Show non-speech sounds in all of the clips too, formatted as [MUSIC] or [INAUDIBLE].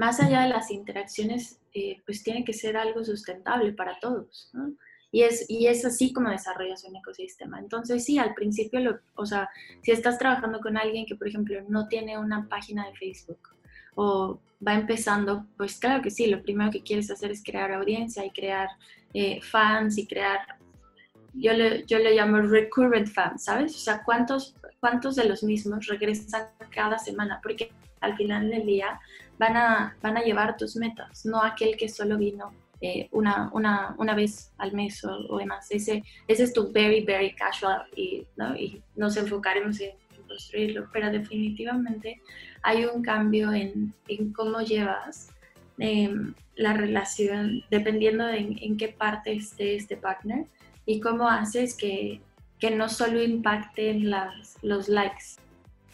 más allá de las interacciones, eh, pues tiene que ser algo sustentable para todos, ¿no? Y es, y es así como desarrollas un ecosistema. Entonces, sí, al principio, lo, o sea, si estás trabajando con alguien que, por ejemplo, no tiene una página de Facebook o va empezando, pues claro que sí, lo primero que quieres hacer es crear audiencia y crear eh, fans y crear, yo le, yo le llamo recurrent fans, ¿sabes? O sea, ¿cuántos, ¿cuántos de los mismos regresan cada semana? Porque al final del día van a, van a llevar tus metas, no aquel que solo vino eh, una, una, una, vez al mes o, demás. Ese, ese es tu very, very casual y, ¿no? y nos enfocaremos en, construirlo, pero definitivamente hay un cambio en, en cómo llevas em, la relación dependiendo de en, qué parte esté este partner y cómo haces que, que no solo impacten las, los likes.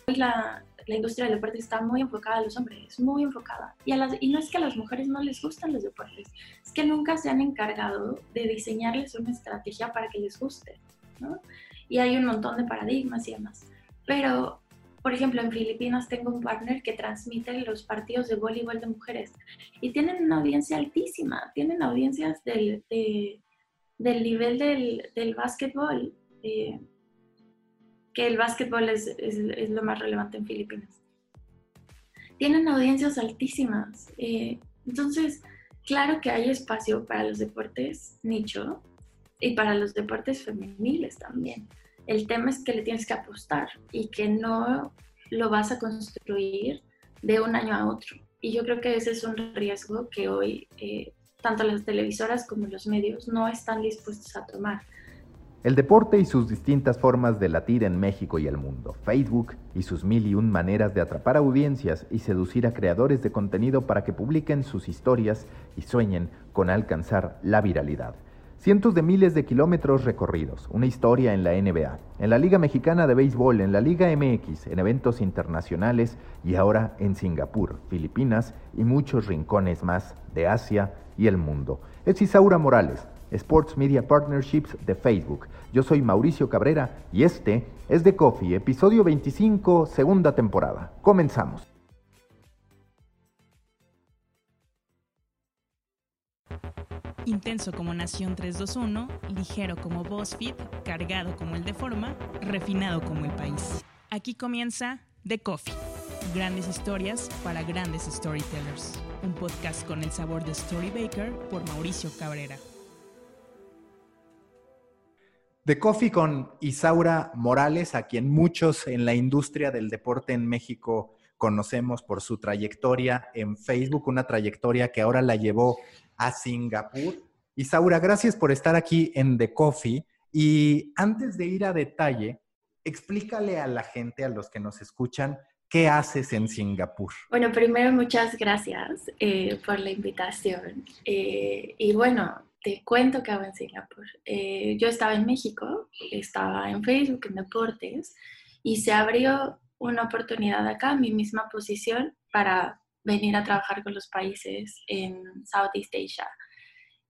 La, la industria del deporte está muy enfocada a los hombres, muy enfocada. Y, a las, y no es que a las mujeres no les gustan los deportes, es que nunca se han encargado de diseñarles una estrategia para que les guste, ¿no? Y hay un montón de paradigmas y demás. Pero, por ejemplo, en Filipinas tengo un partner que transmite los partidos de voleibol de mujeres y tienen una audiencia altísima, tienen audiencias del, del nivel del, del básquetbol. Eh, que el básquetbol es, es, lo más relevante en Filipinas. Tienen audiencias altísimas. Eh, entonces, claro que hay espacio para los deportes nicho y para los deportes femeniles también. El tema es que le tienes que apostar y que no lo vas a construir de un año a otro. Y yo creo que ese es un riesgo que hoy eh, tanto las televisoras como los medios no están dispuestos a tomar. El deporte y sus distintas formas de latir en México y el mundo, Facebook y sus mil y un maneras de atrapar audiencias y seducir a creadores de contenido para que publiquen sus historias y sueñen con alcanzar la viralidad. Cientos de miles de kilómetros recorridos, una historia en la NBA, en la Liga Mexicana de Béisbol, en la Liga MX, en eventos internacionales y ahora en Singapur, Filipinas y muchos rincones más de Asia y el mundo. Es Isaura Morales, Sports Media Partnerships de Facebook. Yo soy Mauricio Cabrera y este es The Coffee, episodio 25, segunda temporada. Comenzamos. Intenso como Nación 321, ligero como BuzzFeed, cargado como el de forma, refinado como el país. Aquí comienza The Coffee. Grandes historias para grandes storytellers. Un podcast con el sabor de Storybaker por Mauricio Cabrera. De Coffee con Isaura Morales, a quien muchos en la industria del deporte en México conocemos por su trayectoria en Facebook, una trayectoria que ahora la llevó a Singapur. Isaura, gracias por estar aquí en The Coffee. Y antes de ir a detalle, explícale a la gente, a los que nos escuchan, ¿Qué haces en Singapur? Bueno, primero muchas gracias eh, por la invitación. Eh, y bueno, te cuento que hago en Singapur. Eh, yo estaba en México, estaba en Facebook, en deportes, y se abrió una oportunidad acá, mi misma posición, para venir a trabajar con los países en Southeast Asia.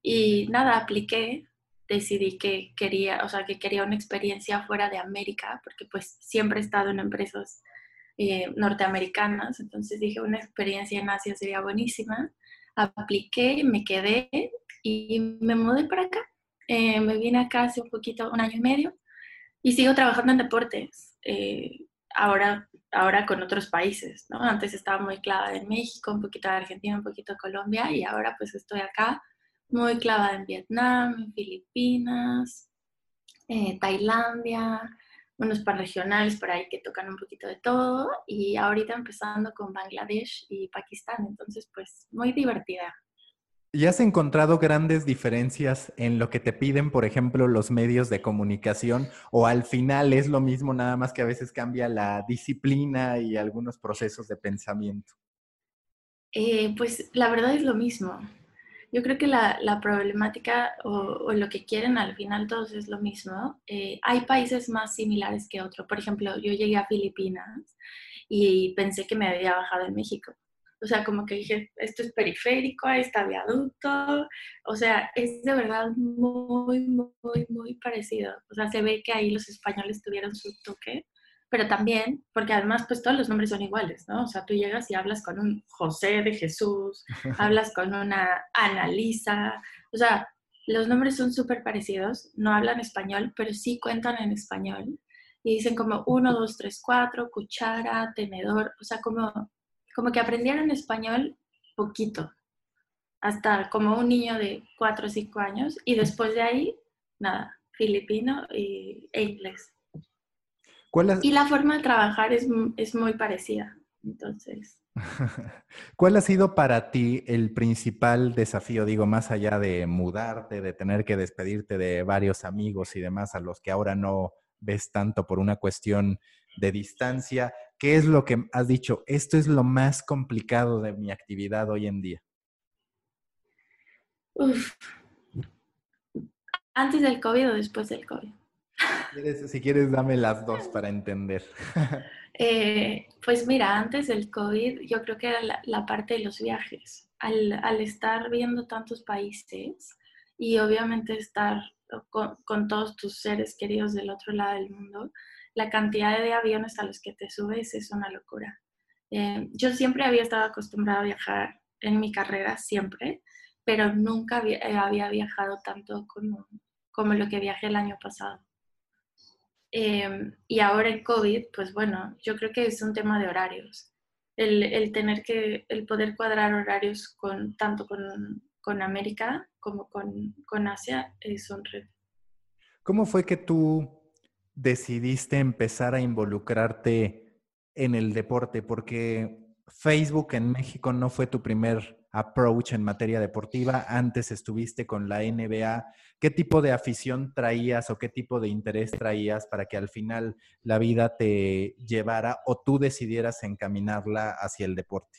Y nada, apliqué, decidí que quería, o sea, que quería una experiencia fuera de América, porque pues siempre he estado en empresas eh, norteamericanas, entonces dije, una experiencia en Asia sería buenísima. Apliqué, me quedé y me mudé para acá. Eh, me vine acá hace un poquito, un año y medio, y sigo trabajando en deportes. Eh, ahora, ahora con otros países, ¿no? Antes estaba muy clavada en México, un poquito de Argentina, un poquito de Colombia, y ahora pues estoy acá muy clavada en Vietnam, en Filipinas, eh, Tailandia, unos par regionales por ahí que tocan un poquito de todo, y ahorita empezando con Bangladesh y Pakistán, entonces pues muy divertida. ¿Y has encontrado grandes diferencias en lo que te piden, por ejemplo, los medios de comunicación? ¿O al final es lo mismo, nada más que a veces cambia la disciplina y algunos procesos de pensamiento? Eh, pues la verdad es lo mismo. Yo creo que la, problemática o, lo que quieren al final todos es lo mismo. Eh, hay países más similares que otros. Por ejemplo, yo llegué a Filipinas y pensé que me había bajado en México o sea, como que dije, esto es periférico, ahí está viaducto. O sea, es de verdad muy, muy, muy parecido. O sea, se ve que ahí los españoles tuvieron su toque, pero también, porque además pues todos los nombres son iguales, ¿no? O sea, tú llegas y hablas con un José de Jesús, [LAUGHS] hablas con una Analisa, o sea, los nombres son súper parecidos, no hablan español, pero sí cuentan en español. Y dicen como 1, 2, 3, 4, cuchara, tenedor, o sea, como, como que aprendieron español poquito, hasta como un niño de 4 o 5 años, y después de ahí, nada, filipino y, e inglés. Y la forma de trabajar es, es muy parecida, entonces. [LAUGHS] ¿Cuál ha sido para ti el principal desafío, digo, más allá de mudarte, de tener que despedirte de varios amigos y demás a los que ahora no ves tanto por una cuestión de distancia? ¿Qué es lo que has dicho? Esto es lo más complicado de mi actividad hoy en día. ¿Antes del COVID o después del COVID? Si quieres, dame las dos para entender. [LAUGHS] Eh, pues mira, antes del COVID yo creo que era la, parte de los viajes. Al, estar viendo tantos países y obviamente estar con, todos tus seres queridos del otro lado del mundo, la cantidad de aviones a los que te subes es una locura. Eh, yo siempre había estado acostumbrada a viajar en mi carrera, siempre, pero nunca había, había viajado tanto como, como lo que viajé el año pasado. Em, y ahora en COVID, pues bueno, yo creo que es un tema de horarios. El, el tener que, el poder cuadrar horarios con, tanto con, con América como con, con Asia es un reto. ¿Cómo fue que tú decidiste empezar a involucrarte en el deporte? Porque Facebook en México no fue tu primer approach en materia deportiva. Antes estuviste con la NBA. ¿Qué tipo de afición traías o qué tipo de interés traías para que al final la vida te llevara o tú decidieras encaminarla hacia el deporte?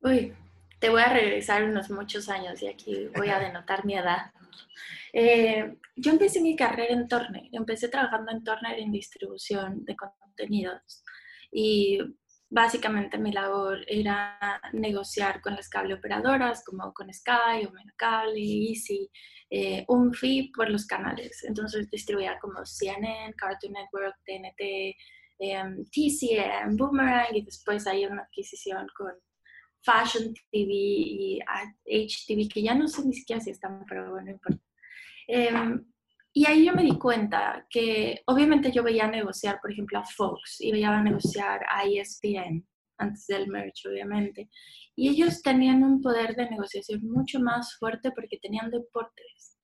Uy, te voy a regresar unos muchos años y aquí voy a denotar mi edad. Eh, yo empecé mi carrera en Turner, empecé trabajando en Turner en distribución de contenidos y básicamente mi labor era negociar con las cable operadoras como con Sky, Omega Cable, Easy, eh, un fee por los canales. Entonces distribuía como CNN, Cartoon Network, TNT, em, TCM, Boomerang y después hay una adquisición con Fashion TV y HTV, que ya no sé ni siquiera si están, pero bueno, no importa. Em, y ahí yo me di cuenta que obviamente yo veía negociar, por ejemplo, a Fox y veía negociar a ESPN antes del merge, obviamente. Y ellos tenían un poder de negociación mucho más fuerte porque tenían deportes.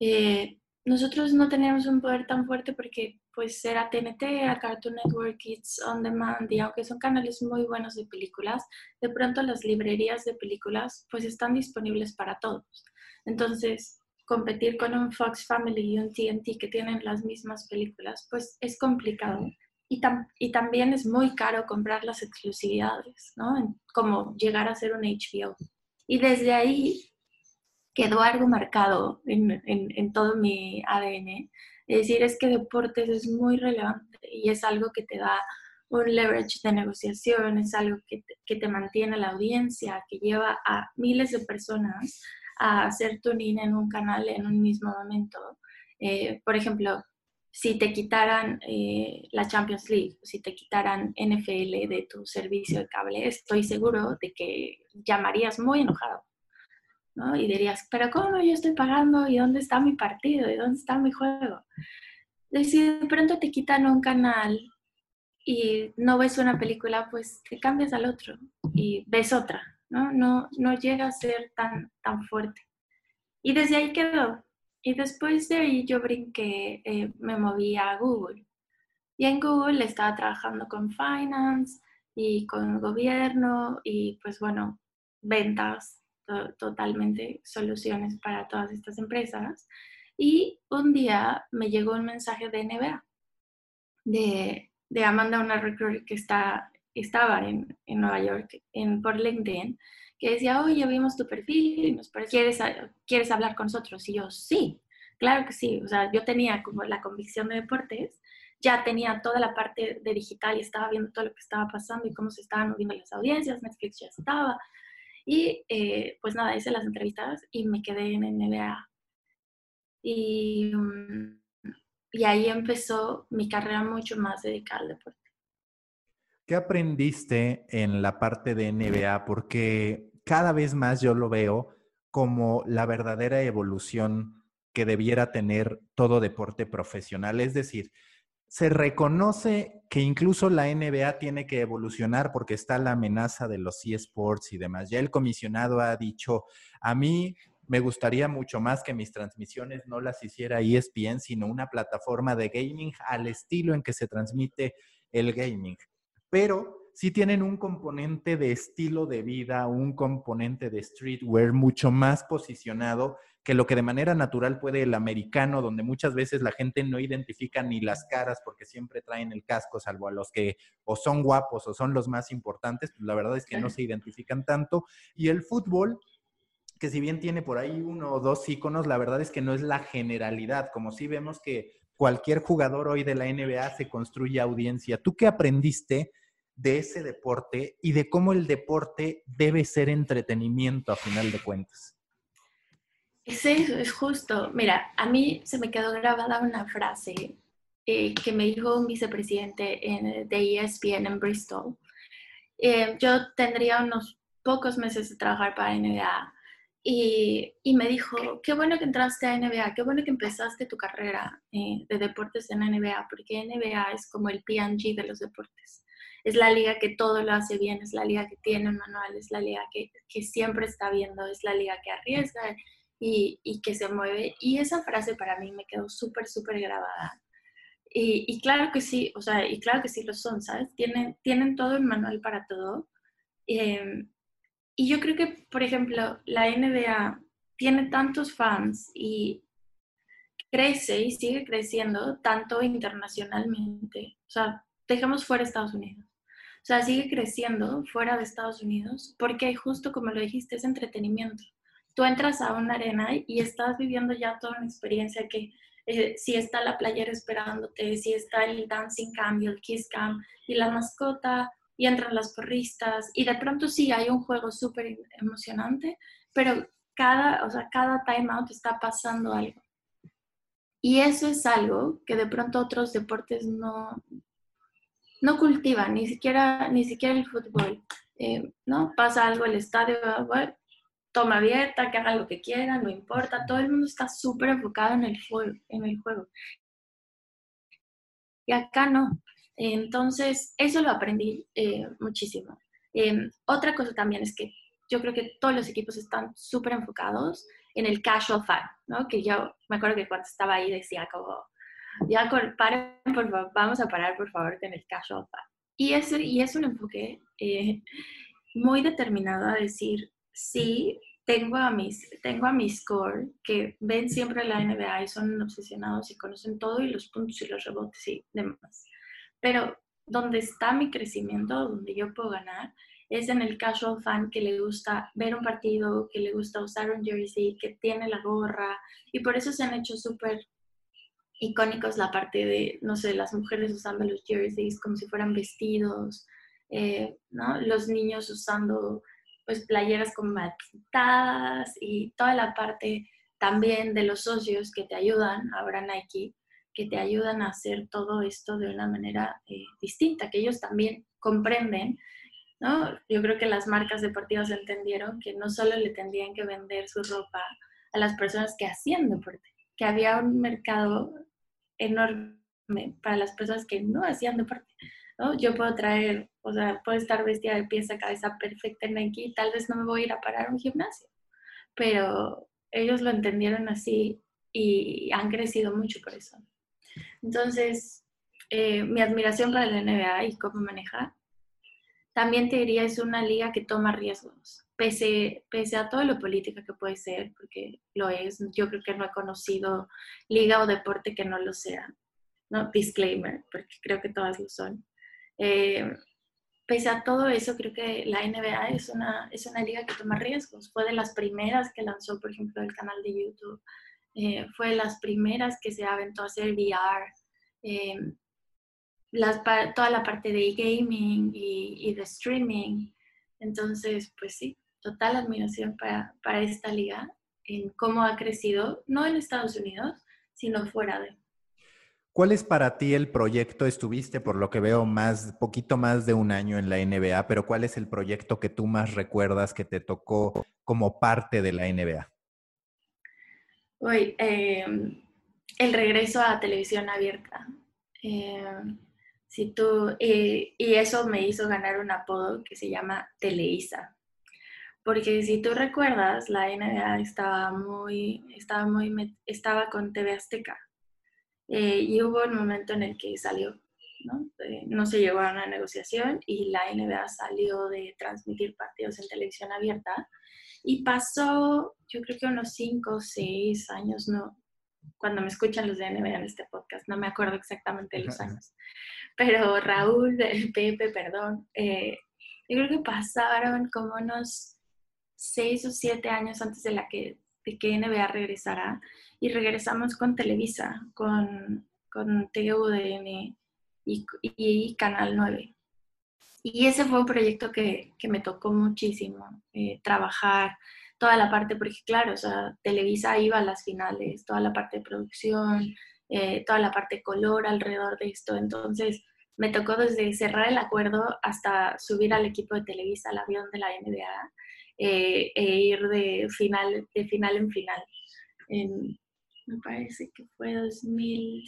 Eh, nosotros no teníamos un poder tan fuerte porque pues era TNT, a Cartoon Network, Kids On Demand y aunque son canales muy buenos de películas, de pronto las librerías de películas pues están disponibles para todos. Entonces, competir con un Fox Family y un TNT que tienen las mismas películas, pues es complicado. Y, y también es muy caro comprar las exclusividades, ¿no? Como llegar a ser un HBO. Y desde ahí quedó algo marcado en, en, todo mi ADN. Decir, es que deportes es muy relevante y es algo que te da un leverage de negociación, es algo que te, que te mantiene la audiencia, que lleva a miles de personas a hacer tuning en un canal en un mismo momento. Eh, por ejemplo, si te quitaran eh, la Champions League, si te quitaran NFL de tu servicio de cable, estoy seguro de que llamarías muy enojado. ¿No? Y dirías, pero ¿cómo yo estoy pagando? ¿Y dónde está mi partido? ¿Y dónde está mi juego? Si de pronto te quitan un canal y no ves una película, pues te cambias al otro y ves otra, ¿no? No, no llega a ser tan, tan fuerte. Y desde ahí quedó. Y después de ahí yo brinqué, eh, me moví a Google. Y en Google estaba trabajando con finance y con gobierno y pues bueno, ventas totalmente soluciones para todas estas empresas. Y un día me llegó un mensaje de NBA, de, de Amanda, una recruiter que está, estaba en, en Nueva York en, por LinkedIn, que decía, oye, vimos tu perfil y nos parece, ¿quieres, ¿quieres hablar con nosotros? Y yo, sí, claro que sí. O sea, yo tenía como la convicción de deportes, ya tenía toda la parte de digital y estaba viendo todo lo que estaba pasando y cómo se estaban moviendo las audiencias, Netflix ya estaba, y eh, pues nada, hice las entrevistas y me quedé en NBA. Y mm, y ahí empezó mi carrera mucho más dedicada al deporte. ¿Qué aprendiste en la parte de NBA? Porque cada vez más yo lo veo como la verdadera evolución que debiera tener todo deporte profesional. Es decir, se reconoce que incluso la NBA tiene que evolucionar porque está la amenaza de los eSports y demás. Ya el comisionado ha dicho, a mí me gustaría mucho más que mis transmisiones no las hiciera ESPN, sino una plataforma de gaming al estilo en que se transmite el gaming. Pero sí tienen un componente de estilo de vida, un componente de streetwear mucho más posicionado que lo que de manera natural puede el americano, donde muchas veces la gente no identifica ni las caras porque siempre traen el casco, salvo a los que o son guapos o son los más importantes, pues la verdad es que no se identifican tanto. Y el fútbol que si bien tiene por ahí uno o dos iconos, la verdad es que no es la generalidad, como si vemos que cualquier jugador hoy de la NBA se construye audiencia. ¿Tú qué aprendiste de ese deporte y de cómo el deporte debe ser entretenimiento a final de cuentas? Sí, es justo. Mira, a mí se me quedó grabada una frase eh, que me dijo un vicepresidente en, de ESPN en Bristol. Eh, yo tendría unos pocos meses de trabajar para NBA y, y, me dijo, qué bueno que entraste a NBA, qué bueno que empezaste tu carrera eh, de deportes en NBA, porque NBA es como el PG de los deportes. Es la liga que todo lo hace bien, es la liga que tiene un manual, es la liga que, que siempre está viendo, es la liga que arriesga y, y, que se mueve. Y esa frase para mí me quedó súper, súper grabada. Y, y, claro que sí, o sea, y claro que sí lo son, ¿sabes? Tienen, tienen todo el manual para todo. Eh, y yo creo que, por ejemplo, la NBA tiene tantos fans y crece y sigue creciendo tanto internacionalmente. O sea, dejemos fuera Estados Unidos. O sea, sigue creciendo fuera de Estados Unidos porque justo como lo dijiste, es entretenimiento. Tú entras a una arena y estás viviendo ya toda una experiencia que eh, si está la playera esperándote, si está el dancing cam y el kiss cam y la mascota y entran las porristas y de pronto sí hay un juego súper emocionante, pero cada, o sea, cada timeout está pasando algo. Y eso es algo que de pronto otros deportes no, no cultivan, ni siquiera, ni siquiera el fútbol. Eh, ¿no? Pasa algo, el estadio, toma abierta, que hagan lo que quieran, no importa, todo el mundo está súper enfocado en el, en el juego. Y acá no, entonces, eso lo aprendí eh, muchísimo. Em, otra cosa también es que yo creo que todos los equipos están súper enfocados en el casual fan, ¿no? Que yo me acuerdo que cuando estaba ahí decía como, ya paren, por favor, vamos a parar por favor con el casual fan. Y es, y es un enfoque eh, muy determinado a decir, sí, tengo a, mis, tengo a mi score, que ven siempre la NBA y son obsesionados y conocen todo y los puntos y los rebotes y demás. Pero donde está mi crecimiento, donde yo puedo ganar, es en el casual fan que le gusta ver un partido, que le gusta usar un jersey, que tiene la gorra. Y por eso se han hecho súper icónicos la parte de, no sé, las mujeres usando los jerseys como si fueran vestidos, eh, ¿no? Los niños usando pues playeras como pintadas y toda la parte también de los socios que te ayudan, ahora Nike, que te ayudan a hacer todo esto de una manera eh, distinta, que ellos también comprenden, ¿no? Yo creo que las marcas deportivas entendieron que no solo le tendrían que vender su ropa a las personas que hacían deporte, que había un mercado enorme para las personas que no hacían deporte, ¿no? Yo puedo traer, o sea, puedo estar vestida de pies a cabeza perfecta en Nike tal vez no me voy a ir a parar a un gimnasio, pero ellos lo entendieron así y han crecido mucho por eso. Entonces, eh, mi admiración para la NBA y cómo maneja, también te diría es una liga que toma riesgos, pese, pese a todo lo política que puede ser, porque lo es. Yo creo que no he conocido liga o deporte que no lo sea. ¿no? Disclaimer, porque creo que todas lo son. Eh, pese a todo eso, creo que la NBA es una, es una liga que toma riesgos. Fue de las primeras que lanzó, por ejemplo, el canal de YouTube eh, fue de las primeras que se aventó a hacer VR, eh, toda la parte de gaming y, de streaming. Entonces, pues sí, total admiración para, para esta liga en cómo ha crecido, no en Estados Unidos, sino fuera de. ¿Cuál es para ti el proyecto? Estuviste, por lo que veo, más, poquito más de un año en la NBA, pero ¿cuál es el proyecto que tú más recuerdas que te tocó como parte de la NBA? Hoy, em, el regreso a televisión abierta. Em, si tú, y eso me hizo ganar un apodo que se llama Teleisa. Porque si tú recuerdas, la NBA estaba muy, estaba muy, estaba con TV Azteca. Eh, y hubo un momento en el que salió, ¿no? Eh, no se llegó a una negociación y la NBA salió de transmitir partidos en televisión abierta. Y pasó, yo creo que unos 5 o 6 años, no, cuando me escuchan los de NBA en este podcast, no me acuerdo exactamente los años, pero Raúl, [LAUGHS] Pepe, perdón, eh, yo creo que pasaron como unos seis o siete años antes de, la que, de que NBA regresara y regresamos con Televisa, con, con TUDN y, y, Canal 9. Y ese fue un proyecto que, que me tocó muchísimo eh, trabajar, toda la parte, porque claro, o sea, Televisa iba a las finales, toda la parte de producción, eh, toda la parte color alrededor de esto. Entonces, me tocó desde cerrar el acuerdo hasta subir al equipo de Televisa al avión de la NBA eh, e ir de final, de final en final. me parece que fue 2000,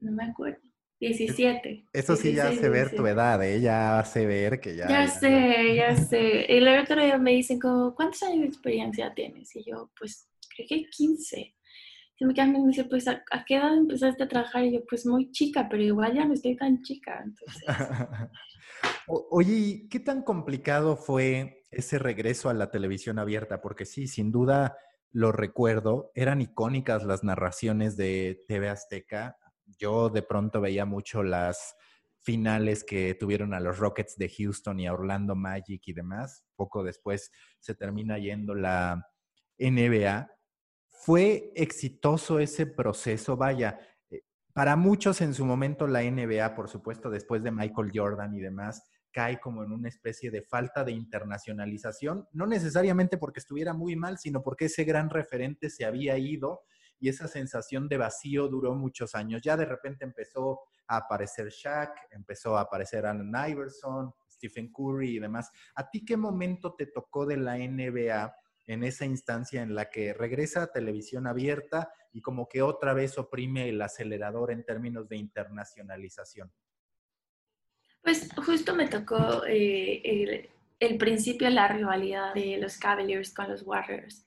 no me acuerdo. 17. Eso sí ya hace ver tu edad, ¿eh? Ya hace ver que ya... Ya, sé, ya sé. Y el otro día me dicen como, ¿cuántos años de experiencia tienes? Y yo, pues, creo que 15. Y me quedan y me dice, pues, ¿a, qué edad empezaste a trabajar? Y yo, pues, muy chica, pero igual ya no estoy tan chica. [LAUGHS] Oye, ¿qué tan complicado fue ese regreso a la televisión abierta? Porque sí, sin duda lo recuerdo, eran icónicas las narraciones de TV Azteca yo de pronto veía mucho las finales que tuvieron a los Rockets de Houston y a Orlando Magic y demás. Poco después se termina yendo la NBA. Fue exitoso ese proceso, vaya. Eh, para muchos en su momento la NBA, por supuesto, después de Michael Jordan y demás, cae como en una especie de falta de internacionalización, no necesariamente porque estuviera muy mal, sino porque ese gran referente se había ido y esa sensación de vacío duró muchos años. Ya de repente empezó a aparecer Shaq, empezó a aparecer Allen Iverson, Stephen Curry y demás. ¿A ti qué momento te tocó de la NBA en esa instancia en la que regresa a televisión abierta y como que otra vez oprime el acelerador en términos de internacionalización? Pues justo me tocó eh, el, el, principio la rivalidad de los Cavaliers con los Warriors.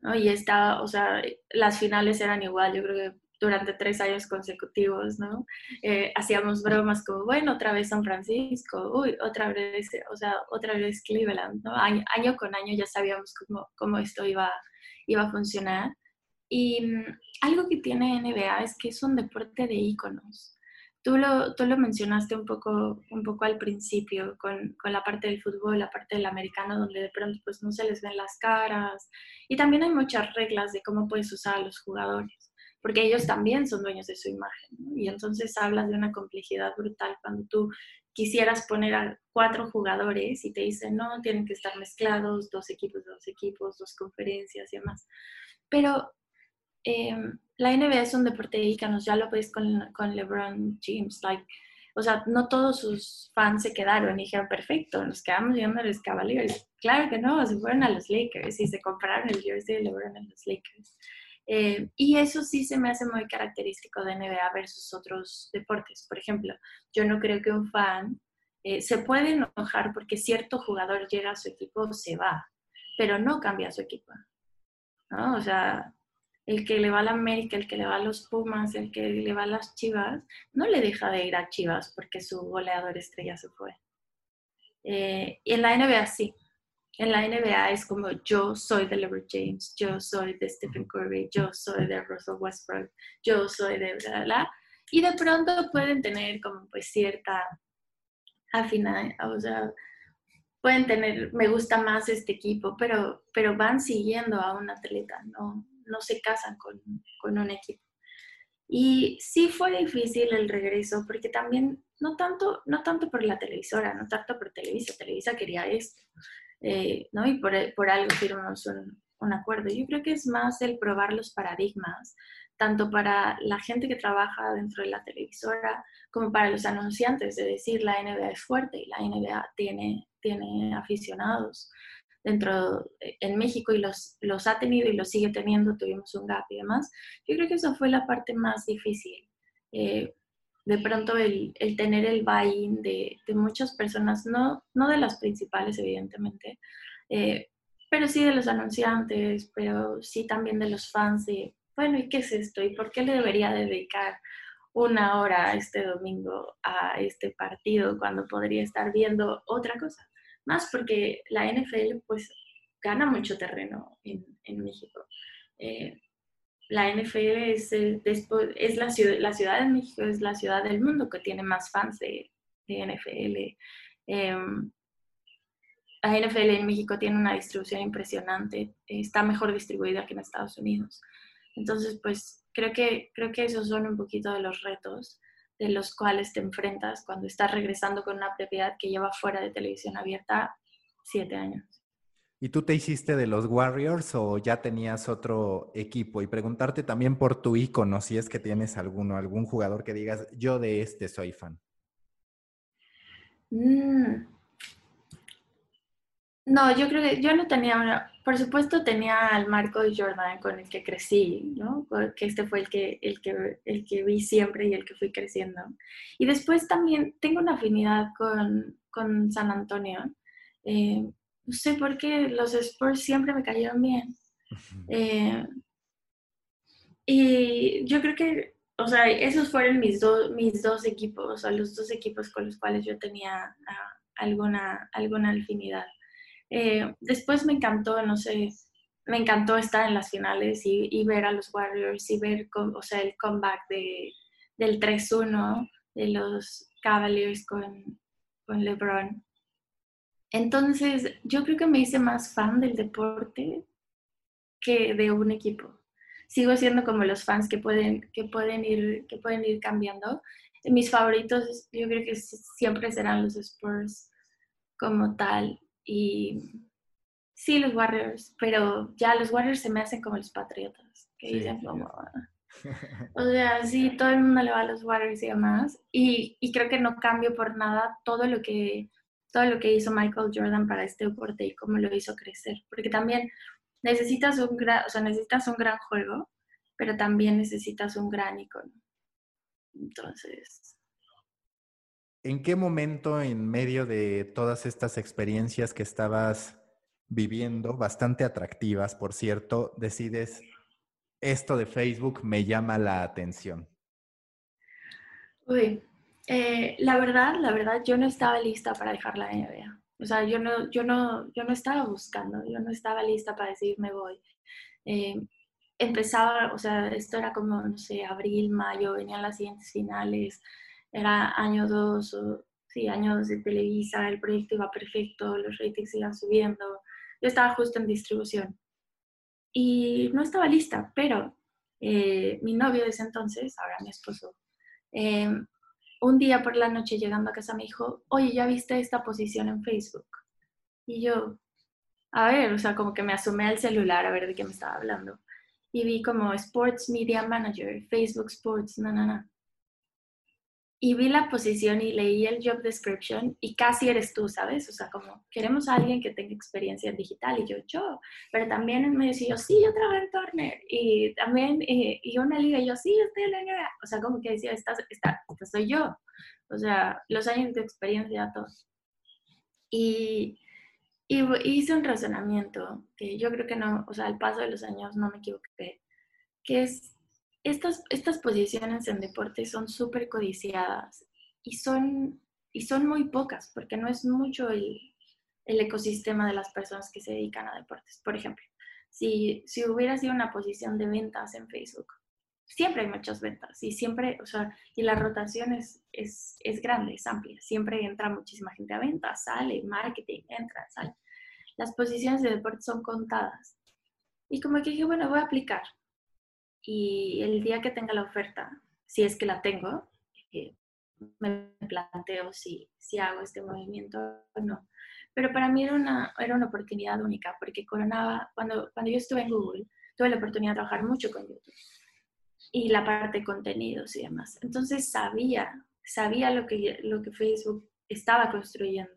¿no? Y estaba, o sea, las finales eran igual, yo creo que durante tres años consecutivos, ¿no? Eh, hacíamos bromas como, bueno, otra vez San Francisco, uy, otra vez, o sea, otra vez Cleveland, ¿no? Año, con año ya sabíamos cómo, cómo esto iba, iba a funcionar. Y mm, algo que tiene NBA es que es un deporte de íconos. Tú lo, tú lo mencionaste un poco, un poco al principio con, con, la parte del fútbol, la parte del americano, donde de pronto pues no se les ven las caras. Y también hay muchas reglas de cómo puedes usar a los jugadores, porque ellos también son dueños de su imagen. Y entonces hablas de una complejidad brutal cuando tú quisieras poner a cuatro jugadores y te dicen, no, tienen que estar mezclados, dos equipos, dos equipos, dos conferencias y demás. Pero Em, la NBA es un deporte de ícanos, ya lo ves con, con LeBron James, like, o sea, no todos sus fans se quedaron y dijeron, perfecto, nos quedamos viendo a los Cavaliers. Claro que no, se fueron a los Lakers y se compraron el jersey de LeBron en los Lakers. Eh, y eso sí se me hace muy característico de NBA versus otros deportes. Por ejemplo, yo no creo que un fan eh, se puede enojar porque cierto jugador llega a su equipo, se va, pero no cambia su equipo. ¿no? O sea, el que le va a la América, el que le va a los Pumas, el que le va a las Chivas, no le deja de ir a Chivas porque su goleador estrella se fue. Eh, y en la NBA sí. En la NBA es como yo soy de LeBron James, yo soy de Stephen Curry, yo soy de Russell Westbrook, yo soy de bla, bla, Y de pronto pueden tener como pues cierta afinidad, o sea, pueden tener, me gusta más este equipo, pero, pero van siguiendo a un atleta, ¿no? no se casan con, un equipo. Y sí fue difícil el regreso, porque también, no tanto, no tanto por la televisora, no tanto por Televisa, Televisa quería esto, eh, ¿no? Y por, por algo firmamos un, un acuerdo. Yo creo que es más el probar los paradigmas, tanto para la gente que trabaja dentro de la televisora como para los anunciantes, de decir la NBA es fuerte y la NBA tiene, tiene aficionados dentro en México y los, los ha tenido y los sigue teniendo, tuvimos un gap y demás. Yo creo que eso fue la parte más difícil. Eh, de pronto el, el tener el buy-in de, de, muchas personas, no, no de las principales evidentemente, eh, pero sí de los anunciantes, pero sí también de los fans de, bueno, ¿y qué es esto? ¿Y por qué le debería dedicar una hora este domingo a este partido cuando podría estar viendo otra cosa? Más porque la NFL pues gana mucho terreno en, en México. Eh, la NFL es, es la, ciudad, la ciudad de México, es la ciudad del mundo que tiene más fans de, de NFL. Em, la NFL en México tiene una distribución impresionante, está mejor distribuida que en Estados Unidos. Entonces, pues creo que, creo que esos son un poquito de los retos de los cuales te enfrentas cuando estás regresando con una propiedad que lleva fuera de televisión abierta siete años. ¿Y tú te hiciste de los Warriors o ya tenías otro equipo? Y preguntarte también por tu icono, si es que tienes alguno, algún jugador que digas, yo de este soy fan. Mm. No, yo creo que yo no tenía una, por supuesto tenía al Marco Jordan con el que crecí, ¿no? Que este fue el que, el que, el que vi siempre y el que fui creciendo. Y después también tengo una afinidad con, con San Antonio. Eh, no sé por qué los Spurs siempre me cayeron bien. Eh, y yo creo que, o sea, esos fueron mis, mis dos equipos, o sea, los dos equipos con los cuales yo tenía ah, alguna, alguna afinidad. Eh, después me encantó, no sé, me encantó estar en las finales y, ver a los Warriors y ver, o sea, el comeback de, del 3-1 de los Cavaliers con, con LeBron. Entonces, yo creo que me hice más fan del deporte que de un equipo. Sigo siendo como los fans que pueden, que pueden, ir, que pueden ir cambiando. Mis favoritos, yo creo que siempre serán los Spurs como tal. Y sí, los Warriors, pero ya los Warriors se me hacen como los Patriotas, que dicen como... [LAUGHS] O sea, sí, todo el mundo le va a los Warriors y demás. Y, y creo que no cambio por nada todo lo que todo lo que hizo Michael Jordan para este deporte y cómo lo hizo crecer. Porque también necesitas un gran, o sea, necesitas un gran juego, pero también necesitas un gran icono. Entonces. ¿En qué momento en medio de todas estas experiencias que estabas viviendo, bastante atractivas, por cierto, decides esto de Facebook me llama la atención? Uy, eh, la verdad, la verdad, yo no estaba lista para dejar la NBA. O sea, yo no, yo no, yo no estaba buscando, yo no estaba lista para decir me voy. Eh, empezaba, o sea, esto era como, no sé, abril, mayo, venían las siguientes finales, era año dos, o, sí, año dos de Televisa, el proyecto iba perfecto, los ratings iban subiendo, yo estaba justo en distribución. Y no estaba lista, pero eh, mi novio de ese entonces, ahora mi esposo, un día por la noche llegando a casa me dijo, oye, ¿ya viste esta posición en Facebook? Y yo, a ver, o sea, como que me asomé al celular a ver de qué me estaba hablando. Y vi como Sports Media Manager, Facebook Sports, no, no, no y vi la posición y leí el job description y casi eres tú, ¿sabes? O sea, como queremos a alguien que tenga experiencia en digital y yo, yo, pero también me decía, yo, sí, yo trabajo en Turner y también, eh, y una liga, y yo, sí, estoy en la NBA. O sea, como que decía, esta, esta, esta soy yo. O sea, los años de experiencia, todos. Y, y hice un razonamiento que yo creo que no, o sea, al paso de los años no me equivoqué, que es estas, posiciones en deporte son súper codiciadas y son, muy pocas, porque no es mucho el, ecosistema de las personas que se dedican a deportes. Por ejemplo, si, hubiera sido una posición de ventas en Facebook, siempre hay muchas ventas y siempre, o sea, y la rotación es grande, es amplia, siempre entra muchísima gente a ventas, sale, marketing, entra, sale. Las posiciones de deporte son contadas. Y como que dije, bueno, voy a aplicar y el día que tenga la oferta, si es que la tengo, eh, me planteo si, si hago este movimiento o no. pero para mí era una, era una oportunidad única, porque coronaba, cuando, cuando yo estuve en Google, tuve la oportunidad de trabajar mucho con YouTube y la parte de contenidos y demás. Entonces sabía, sabía lo que, lo que Facebook estaba construyendo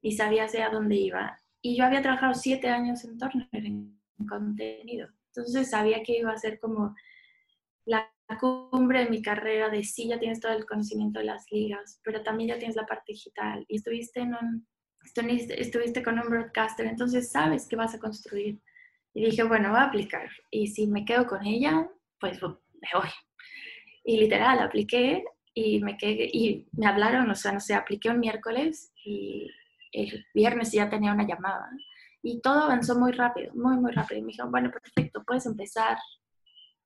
y sabía hacia dónde iba. Y yo había trabajado siete años en Turner en contenido. Entonces sabía que iba a ser como la cumbre de mi carrera de sí, ya tienes todo el conocimiento de las ligas, pero también ya tienes la parte digital y estuviste, en un, estuviste con un broadcaster, entonces sabes que vas a construir. Y dije, bueno, voy a aplicar. Y si me quedo con ella, pues me voy. Y literal, apliqué y me quedé, y me hablaron, o sea, no sé, apliqué un miércoles y el viernes ya tenía una llamada. Y todo avanzó muy rápido, muy, muy rápido. Y me dijeron, bueno, perfecto, puedes empezar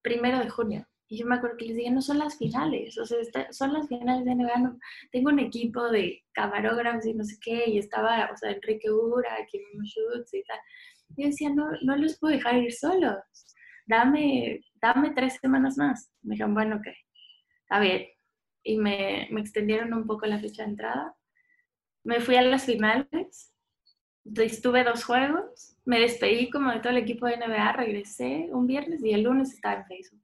primero de junio. Y yo me acuerdo que les dije, no son las finales, o sea, son las finales de NBA. tengo un equipo de camarógrafos y no sé qué, y estaba, o sea, Enrique Ura, Kim Schutz y tal. Y yo decía, no, no los puedo dejar ir solos, dame, dame tres semanas más. Me dijeron, bueno, ok, a ver. Y me, me extendieron un poco la fecha de entrada. Me fui a las finales, estuve dos juegos, me despedí como de todo el equipo de NBA, regresé un viernes y el lunes estaba en Facebook.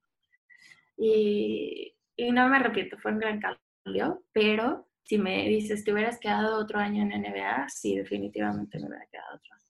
Y, y no me arrepiento, fue un gran cambio, pero si me dices, ¿te hubieras quedado otro año en NBA? Sí, definitivamente me hubiera quedado otro año.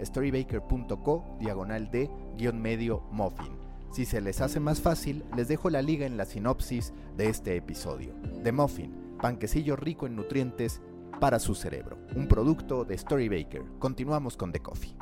storybaker.co, diagonal de, guion medio muffin. Si se les hace más fácil, les dejo la liga en la sinopsis de este episodio. The Muffin, panquecillo rico en nutrientes para su cerebro, un producto de Storybaker. Continuamos con The Coffee.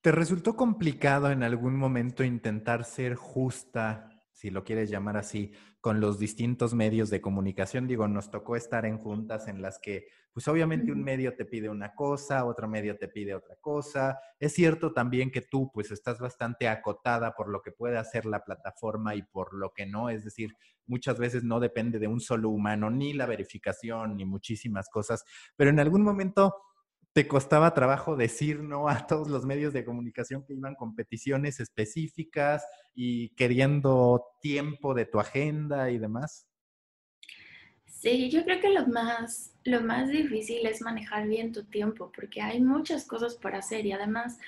¿Te resultó complicado en algún momento intentar ser justa, si lo quieres llamar así, con los distintos medios de comunicación? Digo, nos tocó estar en juntas en las que, pues obviamente un medio te pide una cosa, otro medio te pide otra cosa. Es cierto también que tú, pues estás bastante acotada por lo que puede hacer la plataforma y por lo que no. Es decir, muchas veces no depende de un solo humano, ni la verificación, ni muchísimas cosas. Pero en algún momento te costaba trabajo decir no a todos los medios de comunicación que iban competiciones específicas y queriendo tiempo de tu agenda y demás? Sí, yo creo que lo más, lo más difícil es manejar bien tu tiempo, porque hay muchas cosas por hacer y además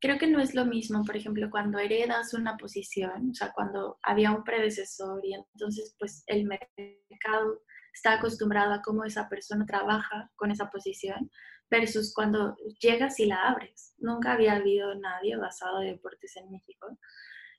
creo que no es lo mismo, por ejemplo, cuando heredas una posición, o sea, cuando había un predecesor y entonces pues el mercado está acostumbrado a cómo esa persona trabaja con esa posición versus cuando llegas y la abres. Nunca había habido nadie basado de deportes en México.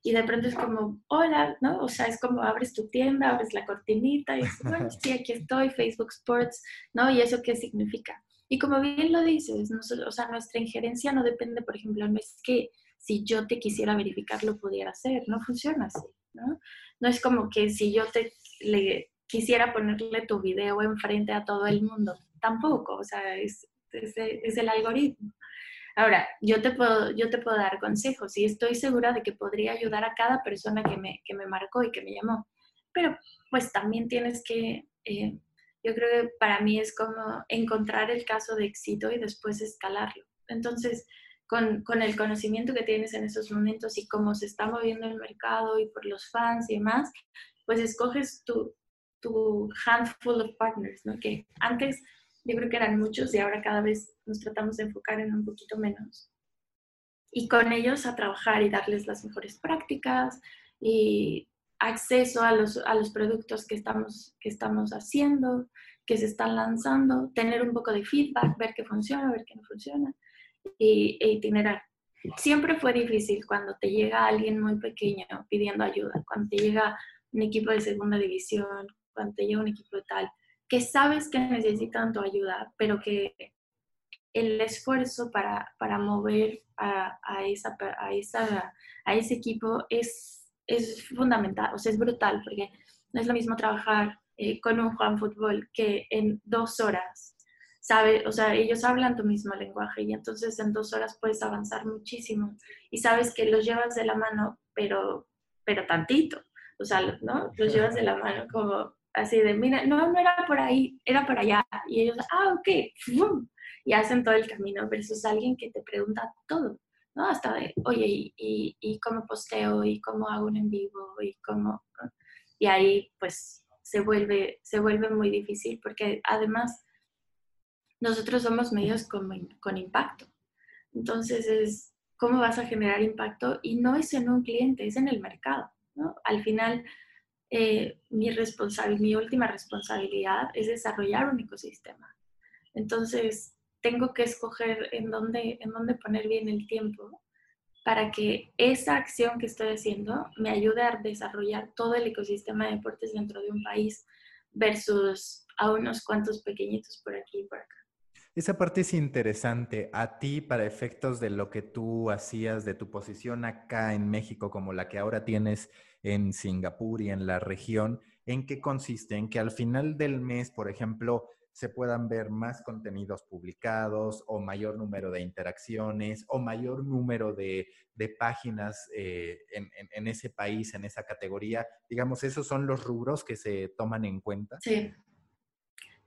Y de pronto es como, hola, ¿no? O sea, es como abres tu tienda, abres la cortinita y es, bueno, [LAUGHS] sí, aquí estoy, Facebook Sports, ¿no? ¿Y eso qué significa? Y como bien lo dices, o sea, nuestra injerencia no depende, por ejemplo, no es que si yo te quisiera verificar lo pudiera hacer, no funciona así, ¿no? No es como que si yo te le, quisiera ponerle tu video enfrente a todo el mundo, tampoco, o sea, es, es, el algoritmo. Ahora, yo te, puedo, yo te puedo dar consejos y estoy segura de que podría ayudar a cada persona que me, que me marcó y que me llamó. Pero pues también tienes que, eh, yo creo que para mí es como encontrar el caso de éxito y después escalarlo. Entonces, con, con, el conocimiento que tienes en esos momentos y cómo se está moviendo el mercado y por los fans y demás, pues escoges tu, tu handful of partners, ¿no? Que antes yo creo que eran muchos y ahora cada vez nos tratamos de enfocar en un poquito menos. Y con ellos a trabajar y darles las mejores prácticas y acceso a los, a los productos que estamos, que estamos haciendo, que se están lanzando, tener un poco de feedback, ver qué funciona, ver qué no funciona y, e itinerar. Siempre fue difícil cuando te llega alguien muy pequeño pidiendo ayuda, cuando te llega un equipo de segunda división, cuando te llega un equipo de tal que sabes que necesitan tu ayuda, pero que el esfuerzo para, para mover a, a, esa, a, esa, a ese equipo es, es fundamental, o sea, es brutal, porque no es lo mismo trabajar eh, con un Juan Fútbol que en dos horas sabe, o sea, ellos hablan tu mismo lenguaje y entonces en dos horas puedes avanzar muchísimo y sabes que los llevas de la mano, pero, pero tantito, o sea, ¿no? Los llevas de la mano como así de, mira, no, no era por ahí, era por allá. Y ellos, ah, ok, y hacen todo el camino versus alguien que te pregunta todo. ¿no? Hasta de, oye, ¿y, y, cómo posteo? ¿Y cómo hago un en vivo? ¿Y cómo? Y ahí, pues, se vuelve, se vuelve muy difícil porque además nosotros somos medios con, con impacto. Entonces, es cómo vas a generar impacto y no es en un cliente, es en el mercado. ¿no? Al final, eh, mi, mi última responsabilidad es desarrollar un ecosistema. Entonces, tengo que escoger en dónde, en dónde poner bien el tiempo para que esa acción que estoy haciendo me ayude a desarrollar todo el ecosistema de deportes dentro de un país versus a unos cuantos pequeñitos por aquí y por acá. Esa parte es interesante. A ti, para efectos de lo que tú hacías, de tu posición acá en México, como la que ahora tienes en Singapur y en la región, ¿en qué consiste? En que al final del mes, por ejemplo, se puedan ver más contenidos publicados o mayor número de interacciones o mayor número de, páginas eh, en, ese país, en esa categoría. Digamos, esos son los rubros que se toman en cuenta. Sí.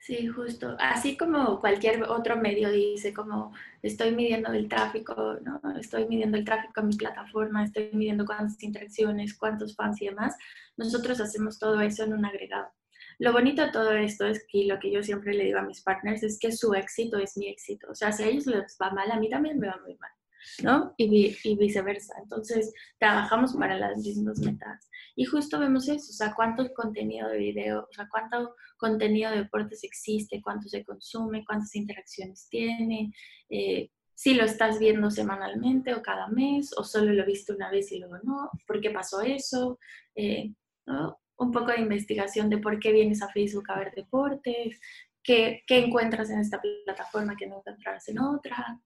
Sí, justo. Así como cualquier otro medio dice, como estoy midiendo el tráfico, ¿no? Estoy midiendo el tráfico en mi plataforma, estoy midiendo cuántas interacciones, cuántos fans y demás. Nosotros hacemos todo eso en un agregado. Lo bonito de todo esto es que lo que yo siempre le digo a mis partners es que su éxito es mi éxito. O sea, si a ellos les va mal, a mí también me va muy mal, ¿no? Y, viceversa. Entonces, trabajamos para las mismas metas. Y justo vemos eso, o sea, cuánto contenido de video, o sea, cuánto contenido de deportes existe, cuánto se consume, cuántas interacciones tiene, eh, si lo estás viendo semanalmente o cada mes, o solo lo viste una vez y luego no, ¿por qué pasó eso? Eh, un poco de investigación de por qué vienes a Facebook a ver deportes, qué, qué encuentras en esta plataforma que no encontrarás en otra.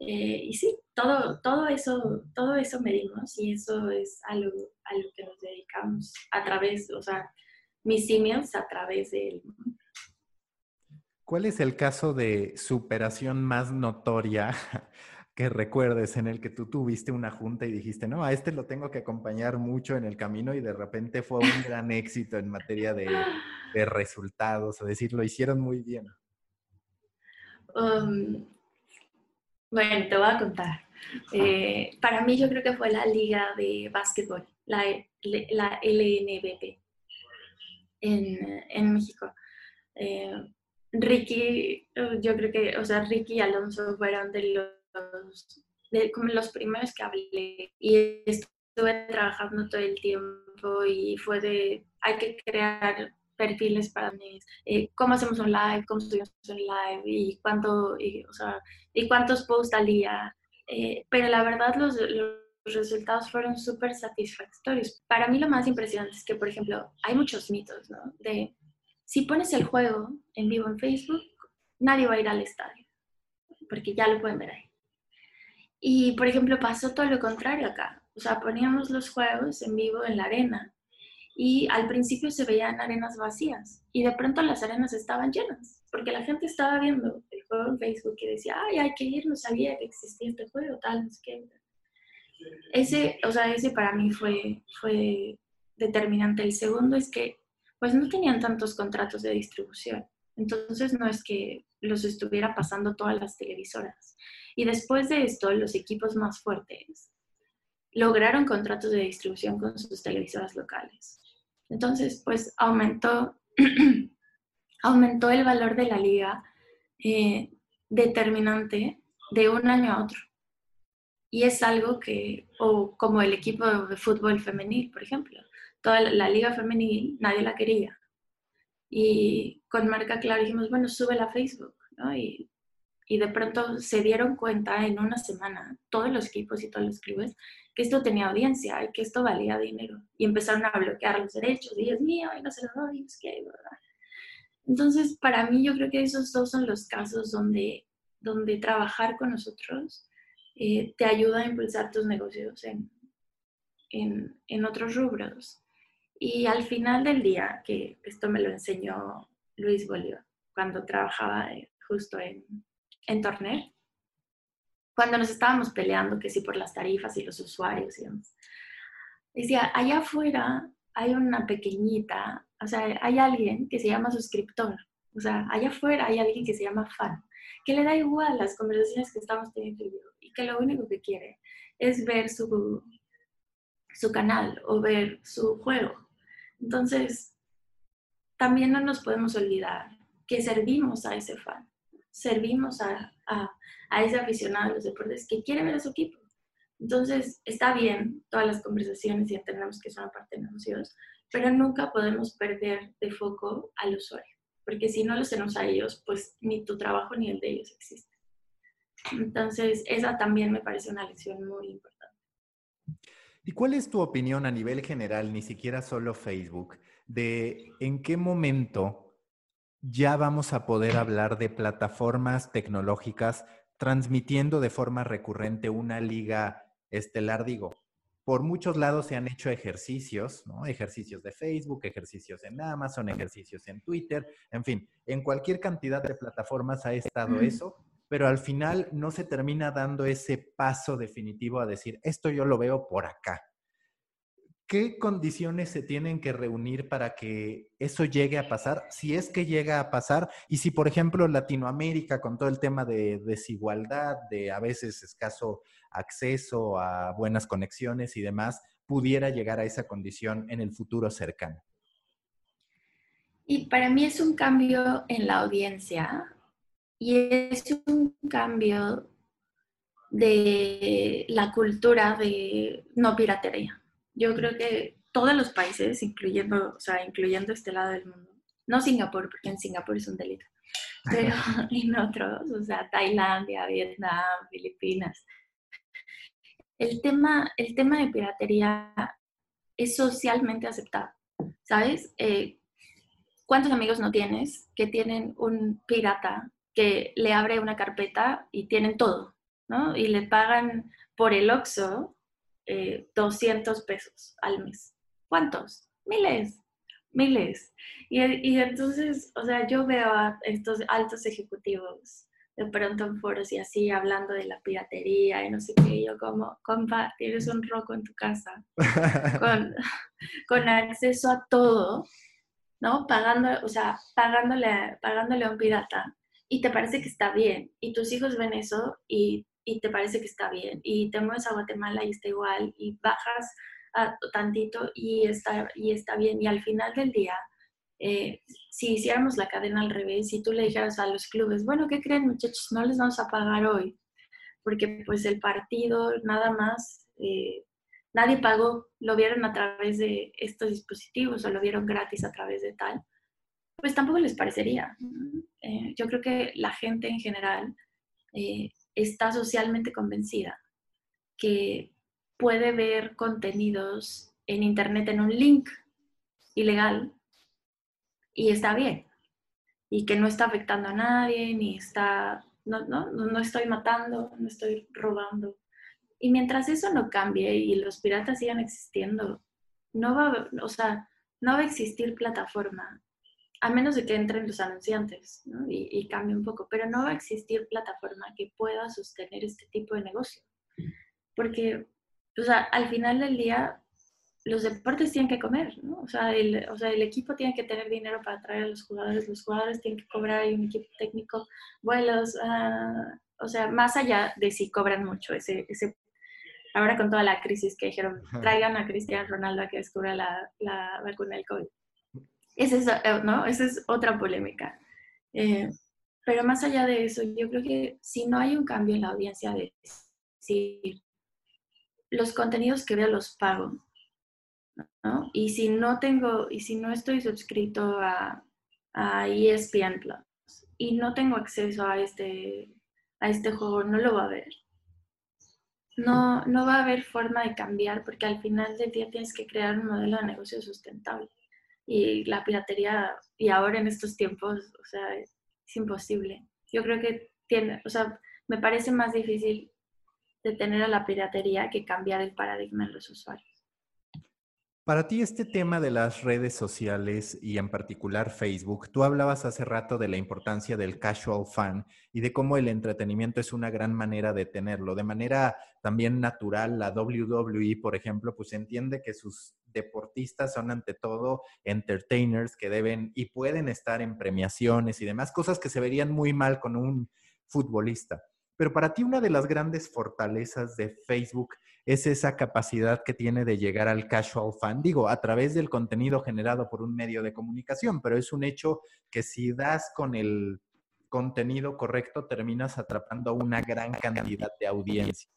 Eh, y sí, todo, todo, eso, todo eso medimos y eso es algo a lo que nos dedicamos a través, o sea, mis simios a través de él. ¿Cuál es el caso de superación más notoria [LAUGHS] que recuerdes en el que tú tuviste una junta y dijiste, no, a este lo tengo que acompañar mucho en el camino y de repente fue un gran éxito en materia de, resultados, o decir, lo hicieron muy bien? Um, bueno, te voy a contar. Eh, para mí yo creo que fue la liga de básquetbol, la, la LNBP en, México. Eh, Ricky, yo creo que, o sea, Ricky y Alonso fueron de los de, como los primeros que hablé y estuve trabajando todo el tiempo y fue de, hay que crear perfiles para mí, eh, cómo hacemos un live, cómo subimos un live y, cuánto, y, o sea, y cuántos posts al día. Eh, pero la verdad los, los resultados fueron súper satisfactorios. Para mí lo más impresionante es que, por ejemplo, hay muchos mitos, ¿no? De si pones el juego en vivo en Facebook, nadie va a ir al estadio, porque ya lo pueden ver ahí. Y, por ejemplo, pasó todo lo contrario acá. O sea, poníamos los juegos en vivo en la arena y al principio se veían arenas vacías y de pronto las arenas estaban llenas porque la gente estaba viendo el juego en Facebook y decía, ay, hay que ir, no sabía que existía este juego, tal, no sé qué. Ese, o sea, ese para mí fue, fue determinante. El segundo es que pues no tenían tantos contratos de distribución. Entonces no es que los estuviera pasando todas las televisoras. Y después de esto, los equipos más fuertes lograron contratos de distribución con sus televisoras locales. Entonces, pues aumentó, [CLEARS THROAT] aumentó el valor de la liga eh, determinante de un año a otro. Y es algo que, o como el equipo de fútbol femenil, por ejemplo, toda la liga femenil nadie la quería. Y con marca clara dijimos, bueno, sube a Facebook, ¿no? Y de pronto se dieron cuenta en una semana, todos los equipos y todos los clubes, que esto tenía audiencia y que esto valía dinero. Y empezaron a bloquear los derechos. Dios mío, y no se lo doy, ¿verdad? Entonces, para mí yo creo que esos dos son los casos donde, donde trabajar con nosotros eh, te ayuda a impulsar tus negocios en, en, en otros rubros. Y al final del día, que esto me lo enseñó Luis Bolívar, cuando trabajaba eh, justo en, en Torner, cuando nos estábamos peleando, que sí por las tarifas y los usuarios decía, allá afuera hay una pequeñita, o sea, hay alguien que se llama suscriptor, o sea, allá afuera hay alguien que se llama fan, que le da igual las conversaciones que estamos teniendo y que lo único que quiere es ver su, su canal o ver su juego. Entonces, también no nos podemos olvidar que servimos a ese fan, servimos a, a, a ese aficionado a los deportes que quiere ver a su equipo. Entonces, está bien todas las conversaciones y entendemos que son parte de negocios, pero nunca podemos perder de foco al usuario, porque si no los tenemos a ellos, pues ni tu trabajo ni el de ellos existe. Entonces, esa también me parece una lección muy importante. ¿Y cuál es tu opinión a nivel general, ni siquiera solo Facebook, de en qué momento ya vamos a poder hablar de plataformas tecnológicas transmitiendo de forma recurrente una liga estelar? Digo, por muchos lados se han hecho ejercicios, ¿no? Ejercicios de Facebook, ejercicios en Amazon, ejercicios en Twitter, en fin, en cualquier cantidad de plataformas ha estado eso, pero al final no se termina dando ese paso definitivo a decir, esto yo lo veo por acá. ¿Qué condiciones se tienen que reunir para que eso llegue a pasar? Si es que llega a pasar y si, por ejemplo, Latinoamérica, con todo el tema de desigualdad, de a veces escaso acceso a buenas conexiones y demás, pudiera llegar a esa condición en el futuro cercano. Y para mí es un cambio en la audiencia y es un cambio de la cultura de no piratería. Yo creo que todos los países, incluyendo, o sea, incluyendo este lado del mundo, no Singapur, porque en Singapur es un delito, pero [LAUGHS] [LAUGHS] en otros, o sea, Tailandia, Vietnam, Filipinas, el tema, el tema de piratería es socialmente aceptado, ¿sabes? Eh, ¿Cuántos amigos no tienes que tienen un pirata que le abre una carpeta y tienen todo, ¿no? Y le pagan por el Oxxo 200 eh, pesos al mes. ¿Cuántos? Miles, miles. Y, y, entonces, o sea, yo veo a estos altos ejecutivos de pronto en foros y así hablando de la piratería y no sé qué, yo como, compa, tienes un roco en tu casa [LAUGHS] con, con acceso a todo, ¿no? Pagando, o sea, pagándole, pagándole a un pirata y te parece que está bien, y tus hijos ven eso y, y te parece que está bien, y te mueves a Guatemala y está igual, y bajas a tantito y está, y está bien, y al final del día, eh, si hiciéramos la cadena al revés, si tú le dijeras a los clubes, bueno, ¿qué creen muchachos? No les vamos a pagar hoy, porque pues el partido nada más, eh, nadie pagó, lo vieron a través de estos dispositivos o lo vieron gratis a través de tal pues tampoco les parecería. Eh, yo creo que la gente en general eh, está socialmente convencida que puede ver contenidos en Internet en un link ilegal y está bien. Y que no está afectando a nadie, ni está, no, no, no estoy matando, no estoy robando. Y mientras eso no cambie y los piratas sigan existiendo, no va, o sea, no va a existir plataforma a menos de que entren los anunciantes y, cambie un poco, pero no va a existir plataforma que pueda sostener este tipo de negocio. Porque, o sea, al final del día, los deportes tienen que comer, ¿no? O sea, el, o sea, el equipo tiene que tener dinero para traer a los jugadores, los jugadores tienen que cobrar, hay un equipo técnico, vuelos, uh, o sea, más allá de si cobran mucho, ese, ese ahora con toda la crisis que dijeron, traigan a Cristiano Ronaldo a que descubra la, la vacuna del COVID. Esa es, eh. Esa es otra polémica. Eh, pero más allá de eso, yo creo que si no hay un cambio en la audiencia de los contenidos que veo los pago, ¿no? Y si no tengo, y si no estoy suscrito a, a ESPN Plus y no tengo acceso a este, a este juego, no lo va a ver. No, no va a haber forma de cambiar porque al final del día tienes que crear un modelo de negocio sustentable y la piratería, y ahora en estos tiempos, o sea, es, imposible. Yo creo que tiene, o sea, me parece más difícil detener a la piratería que cambiar el paradigma en los usuarios. Para ti este tema de las redes sociales y en particular Facebook, tú hablabas hace rato de la importancia del casual fan y de cómo el entretenimiento es una gran manera de tenerlo. De manera también natural, la WWE, por ejemplo, pues entiende que sus deportistas son ante todo entertainers que deben y pueden estar en premiaciones y demás, cosas que se verían muy mal con un futbolista. Pero para ti una de las grandes fortalezas de Facebook es esa capacidad que tiene de llegar al casual fan, digo, a través del contenido generado por un medio de comunicación, pero es un hecho que si das con el contenido correcto, terminas atrapando una gran cantidad de audiencia.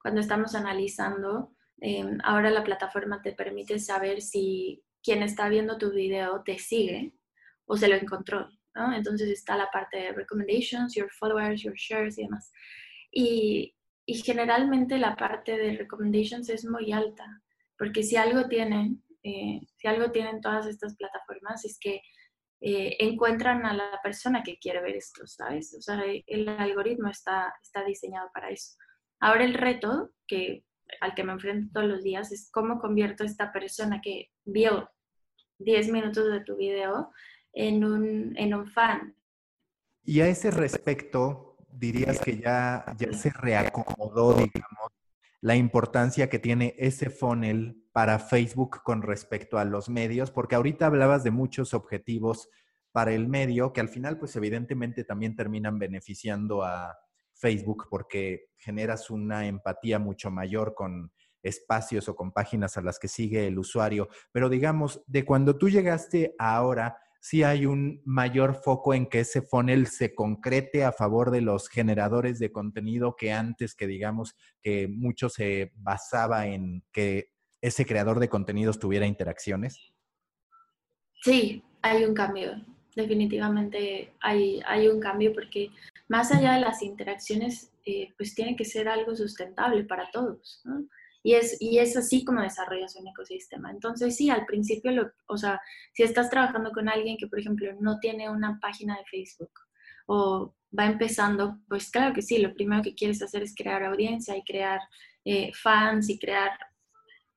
Cuando estamos analizando, em, ahora la plataforma te permite saber si quien está viendo tu video te sigue o se lo encontró. Entonces está la parte de recommendations, your followers, your shares y demás. Y, y generalmente la parte de recommendations es muy alta, porque si algo tienen, eh, si algo tienen todas estas plataformas es que eh, encuentran a la persona que quiere ver esto, ¿sabes? O sea, el algoritmo está, está diseñado para eso. Ahora el reto que, al que me enfrento todos los días es cómo convierto a esta persona que vio 10 minutos de tu video en un, en un fan. Y a ese respecto, dirías que ya, ya se reacomodó, digamos, la importancia que tiene ese funnel para Facebook con respecto a los medios, porque ahorita hablabas de muchos objetivos para el medio que al final, pues evidentemente también terminan beneficiando a Facebook porque generas una empatía mucho mayor con espacios o con páginas a las que sigue el usuario. Pero digamos, de cuando tú llegaste a ahora, si hay un mayor foco en que ese funnel se concrete a favor de los generadores de contenido que antes que digamos que mucho se basaba en que ese creador de contenidos tuviera interacciones? Sí, hay un cambio. Definitivamente hay, hay un cambio porque más allá de las interacciones, eh, pues tiene que ser algo sustentable para todos. Y es, y es así como desarrollas un ecosistema. Entonces, sí, al principio, lo, o sea, si estás trabajando con alguien que, por ejemplo, no tiene una página de Facebook o va empezando, pues claro que sí, lo primero que quieres hacer es crear audiencia y crear eh, fans y crear,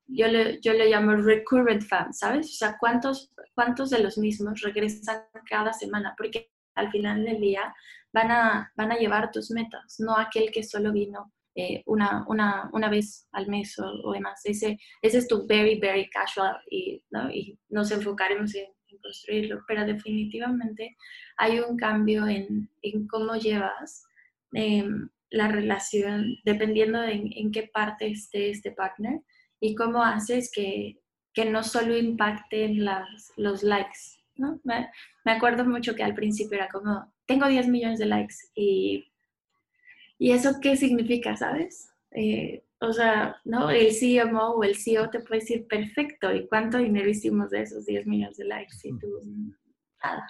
yo le, yo le llamo recurrent fans, ¿sabes? O sea, ¿cuántos, ¿cuántos de los mismos regresan cada semana? Porque al final del día van a, van a llevar tus metas, no aquel que solo vino eh, una, una, una, vez al mes o, demás. Ese, ese es tu very, very casual y, ¿no? y nos enfocaremos en, construirlo, pero definitivamente hay un cambio en, en cómo llevas em, la relación dependiendo de en, qué parte esté este partner y cómo haces que, que no solo impacten las, los likes. ¿no? Me, me acuerdo mucho que al principio era como, tengo 10 millones de likes y ¿Y eso qué significa, sabes? Eh, o sea, ¿no? El CMO o el CEO te puede decir, perfecto, ¿y cuánto dinero hicimos de esos 10 millones de likes? Y tú, nada.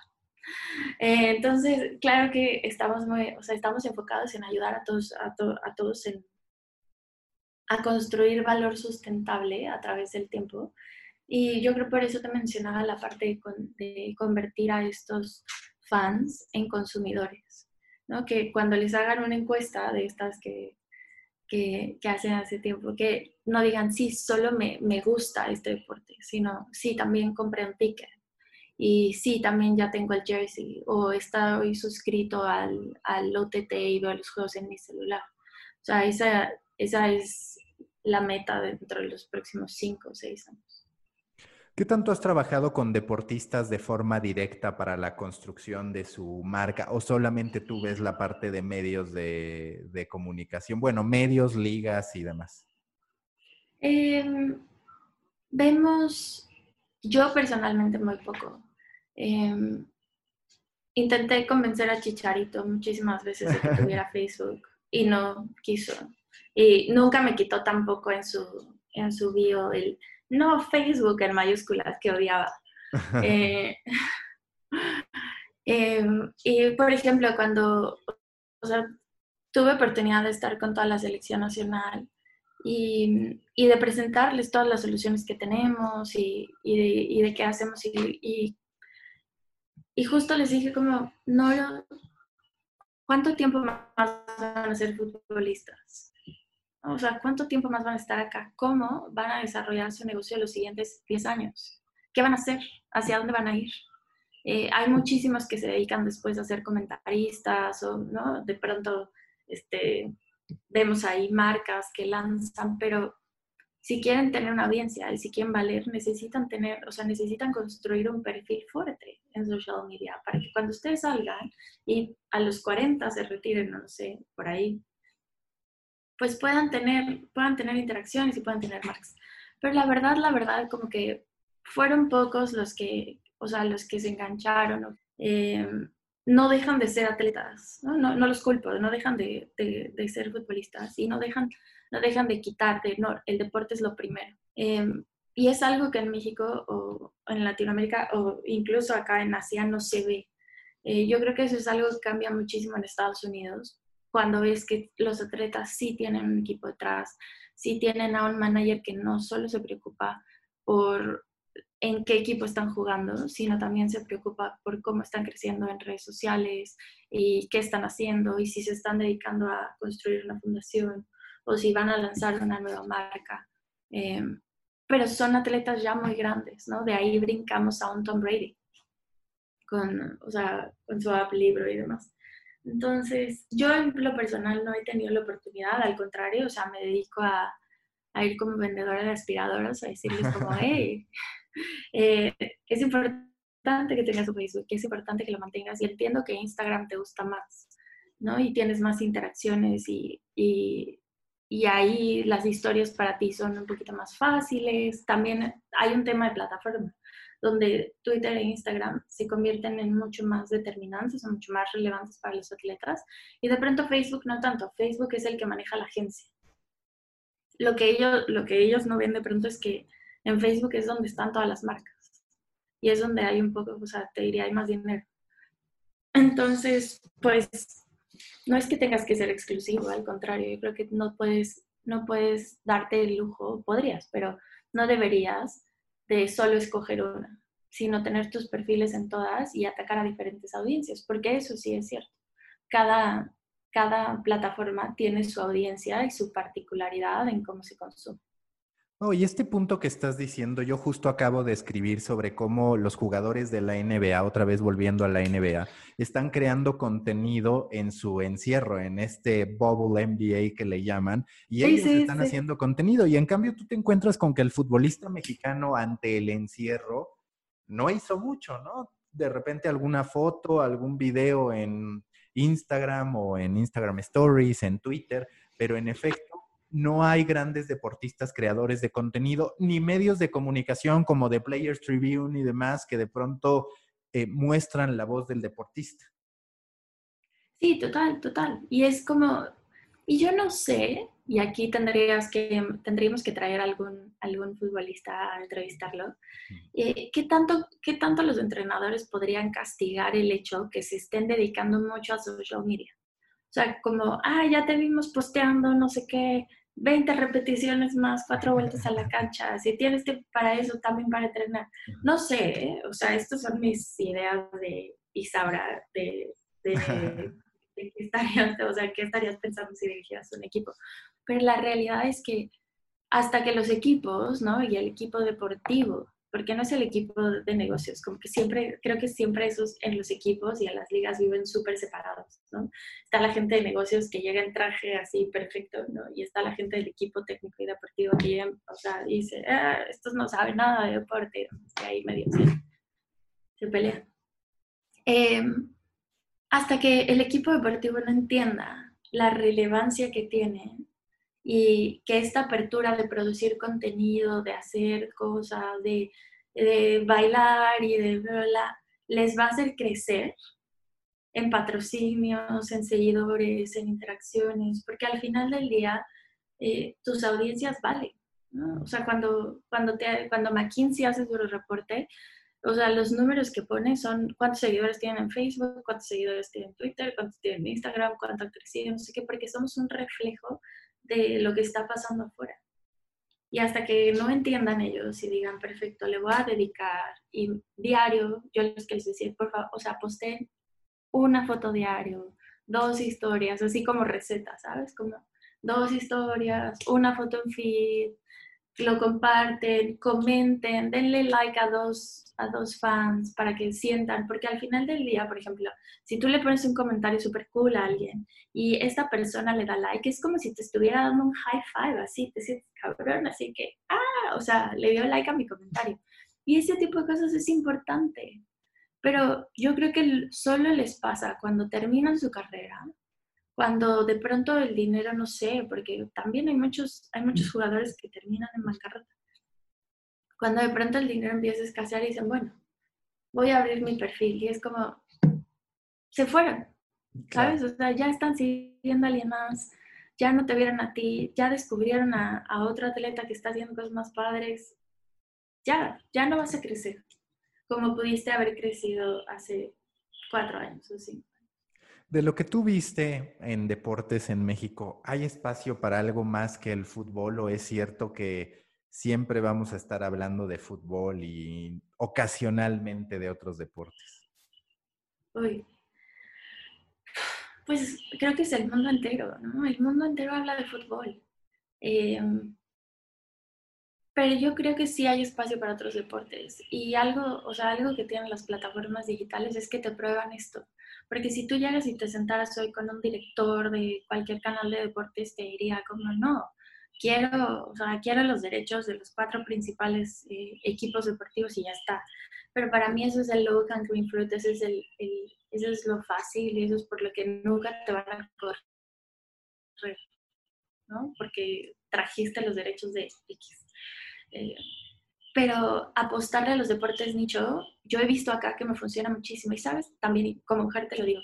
Eh, entonces, claro que estamos muy, o sea, estamos enfocados en ayudar a todos, a, a todos en, a construir valor sustentable a través del tiempo. Y yo creo por eso te mencionaba la parte de, de convertir a estos fans en consumidores. Que cuando les hagan una encuesta de estas que, que, hacen hace tiempo, que no digan, sí, solo me, me, gusta este deporte, sino, sí, también compré un ticket. Y sí, también ya tengo el jersey o estoy suscrito al, al OTT y veo los juegos en mi celular. O sea, esa, esa es la meta dentro de los próximos cinco o seis años. ¿Qué tanto has trabajado con deportistas de forma directa para la construcción de su marca o solamente tú ves la parte de medios de, comunicación? Bueno, medios, ligas y demás. Em, vemos, yo personalmente muy poco. Em, intenté convencer a Chicharito muchísimas veces de que [LAUGHS] tuviera Facebook y no quiso. Y nunca me quitó tampoco en su, en su bio el no Facebook en mayúsculas que odiaba. [LAUGHS] Eh, em, y por ejemplo, cuando tuve oportunidad de estar con toda la selección nacional y, de presentarles todas las soluciones que tenemos y, de, qué hacemos. Y, y, justo les dije como, no, ¿cuánto tiempo más van a ser futbolistas? O sea, ¿cuánto tiempo más van a estar acá? ¿Cómo van a desarrollar su negocio los siguientes 10 años? ¿Qué van a hacer? ¿Hacia dónde van a ir? Eh, hay muchísimos que se dedican después a ser comentaristas o, ¿no? De pronto, este, vemos ahí marcas que lanzan, pero si quieren tener una audiencia y si quieren valer, necesitan tener, o sea, necesitan construir un perfil fuerte en social media para que cuando ustedes salgan y a los 40 se retiren, no sé, por ahí, pues puedan tener, puedan tener interacciones y puedan tener marcas. Pero la verdad, la verdad, como que fueron pocos los que, o sea, los que se engancharon. No dejan de ser atletas, ¿no? No, no los culpo, no dejan de, de, ser futbolistas y no dejan, no dejan de quitarte, no, el deporte es lo primero. Em, y es algo que en México o en Latinoamérica o incluso acá en Asia no se ve. Eh, yo creo que eso es algo que cambia muchísimo en Estados Unidos, cuando ves que los atletas sí tienen un equipo detrás, sí tienen a un manager que no solo se preocupa por en qué equipo están jugando, sino también se preocupa por cómo están creciendo en redes sociales y qué están haciendo y si se están dedicando a construir una fundación o si van a lanzar una nueva marca. Em, pero son atletas ya muy grandes, ¿no? De ahí brincamos a un Tom Brady con, o sea, con su app libro y demás. Entonces, yo en lo personal no he tenido la oportunidad, al contrario, o sea, me dedico a, a ir como vendedora de aspiradoras, a decirles como, [LAUGHS] hey, eh, es importante que tengas tu Facebook, es importante que lo mantengas y entiendo que Instagram te gusta más, ¿no? Y tienes más interacciones y, y, y ahí las historias para ti son un poquito más fáciles. También hay un tema de plataforma donde Twitter e Instagram se convierten en mucho más determinantes o mucho más relevantes para los atletas. Y de pronto Facebook no tanto. Facebook es el que maneja la agencia. Lo que ellos, lo que ellos no ven de pronto es que en Facebook es donde están todas las marcas y es donde hay un poco, o sea, te diría, hay más dinero. Entonces, pues, no es que tengas que ser exclusivo, al contrario, yo creo que no puedes, no puedes darte el lujo, podrías, pero no deberías de solo escoger una, sino tener tus perfiles en todas y atacar a diferentes audiencias, porque eso sí es cierto. Cada, cada plataforma tiene su audiencia y su particularidad en cómo se consume. Oh, y este punto que estás diciendo, yo justo acabo de escribir sobre cómo los jugadores de la NBA, otra vez volviendo a la NBA, están creando contenido en su encierro, en este bubble NBA que le llaman, y ellos están haciendo contenido. Y en cambio tú te encuentras con que el futbolista mexicano ante el encierro no hizo mucho, ¿no? De repente alguna foto, algún video en Instagram o en Instagram Stories, en Twitter, pero en efecto no hay grandes deportistas creadores de contenido, ni medios de comunicación como The Players Tribune y demás que de pronto eh, muestran la voz del deportista. Sí, total, total. Y es como, y yo no sé, y aquí tendrías que, tendríamos que traer algún, algún futbolista a entrevistarlo, eh, ¿qué, tanto, ¿qué tanto los entrenadores podrían castigar el hecho que se estén dedicando mucho a social media? O sea, como, ah, ya te vimos posteando no sé qué, 20 repeticiones más, cuatro vueltas a la cancha, si tienes que para eso, también para entrenar. No sé, ¿eh? o sea, estas son mis ideas de Isabra, de, de, [LAUGHS] de qué estarías, o sea, qué estarías pensando si dirigieras un equipo. Pero la realidad es que hasta que los equipos, ¿no? Y el equipo deportivo porque no es el equipo de negocios, como que siempre, creo que siempre esos en los equipos y en las ligas viven súper separados, ¿no? Está la gente de negocios que llega en traje así perfecto, ¿no? Y está la gente del equipo técnico y deportivo que llega, o sea, dice, ah, estos no saben nada de deporte, y ahí medio se, se pelean. Em, hasta que el equipo deportivo no entienda la relevancia que tiene y que esta apertura de producir contenido, de hacer cosas, de, bailar y de bla, les va a hacer crecer en patrocinios, en seguidores, en interacciones, porque al final del día eh, tus audiencias valen. O sea, cuando, cuando, te, cuando McKinsey hace su reporte, o sea, los números que pone son cuántos seguidores tienen en Facebook, cuántos seguidores tienen en Twitter, cuántos tienen en Instagram, cuánto han crecido, no sé qué, porque somos un reflejo de lo que está pasando afuera. Y hasta que no entiendan ellos y digan, perfecto, le voy a dedicar y diario, yo les quiero decir, por favor, o sea, posté una foto diario, dos historias, así como recetas, ¿sabes? Como dos historias, una foto en feed, lo comparten, comenten, denle like a dos, a dos fans para que sientan, porque al final del día, por ejemplo, si tú le pones un comentario súper cool a alguien y esta persona le da like, es como si te estuviera dando un high five, así, te sientes cabrón, así que, ah, o sea, le dio like a mi comentario. Y ese tipo de cosas es importante. Pero yo creo que solo les pasa cuando terminan su carrera, cuando de pronto el dinero, no sé, porque también hay muchos, hay muchos jugadores que terminan en bancarrota. Cuando de pronto el dinero empieza a escasear y dicen, bueno, voy a abrir mi perfil. Y es como, se fueron, ¿sabes? O sea, ya están siguiendo a alguien más, ya no te vieron a ti, ya descubrieron a, a otro atleta que está haciendo cosas más padres. Ya, ya no vas a crecer como pudiste haber crecido hace cuatro años o cinco. De lo que tú viste en deportes en México, ¿hay espacio para algo más que el fútbol o es cierto que siempre vamos a estar hablando de fútbol y ocasionalmente de otros deportes? Uy. Pues creo que es el mundo entero, ¿no? El mundo entero habla de fútbol. Eh, pero yo creo que sí hay espacio para otros deportes. Y algo, o sea, algo que tienen las plataformas digitales es que te prueban esto. Porque si tú llegas y te sentaras hoy con un director de cualquier canal de deportes, te diría como, no, quiero, o sea, quiero los derechos de los cuatro principales eh, equipos deportivos y ya está. Pero para mí eso es el low green fruit, ese es, el, eso es lo fácil y eso es por lo que nunca te van a correr, ¿no? Porque trajiste los derechos de X. Eh, pero apostarle a los deportes nicho, yo he visto acá que me funciona muchísimo. Y sabes, también como mujer te lo digo,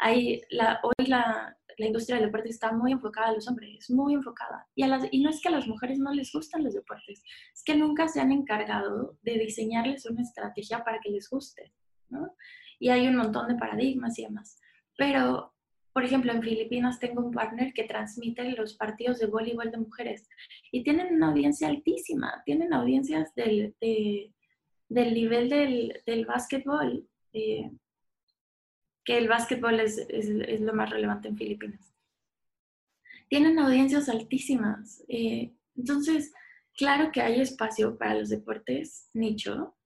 hay la, hoy la, la, industria del deporte está muy enfocada a los hombres, muy enfocada. Y, a las, y no es que a las mujeres no les gustan los deportes, es que nunca se han encargado de diseñarles una estrategia para que les guste. ¿no? Y hay un montón de paradigmas y demás. Pero por ejemplo, en Filipinas tengo un partner que transmite los partidos de voleibol de mujeres y tienen una audiencia altísima, tienen audiencias del, del nivel del, del básquetbol, eh, que el básquetbol es, es, es, lo más relevante en Filipinas. Tienen audiencias altísimas. Eh, entonces, claro que hay espacio para los deportes nicho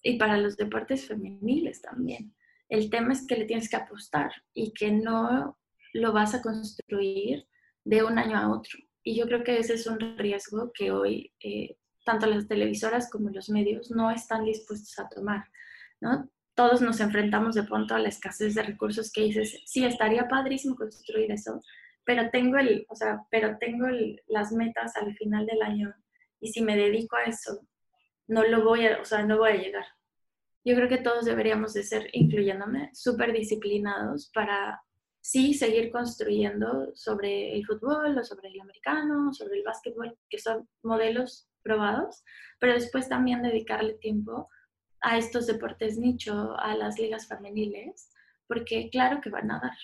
y para los deportes femeniles también. El tema es que le tienes que apostar y que no lo vas a construir de un año a otro. Y yo creo que ese es un riesgo que hoy eh, tanto las televisoras como los medios no están dispuestos a tomar. ¿no? Todos nos enfrentamos de pronto a la escasez de recursos que dices, sí, estaría padrísimo construir eso, pero tengo, el, o sea, pero tengo las metas al final del año y si me dedico a eso, no lo voy a, o sea, no voy a llegar yo creo que todos deberíamos de ser, incluyéndome, súper disciplinados para sí seguir construyendo sobre el fútbol o sobre el americano, sobre el básquetbol, que son modelos probados, pero después también dedicarle tiempo a estos deportes nicho, a las ligas femeniles, porque claro que van a dar.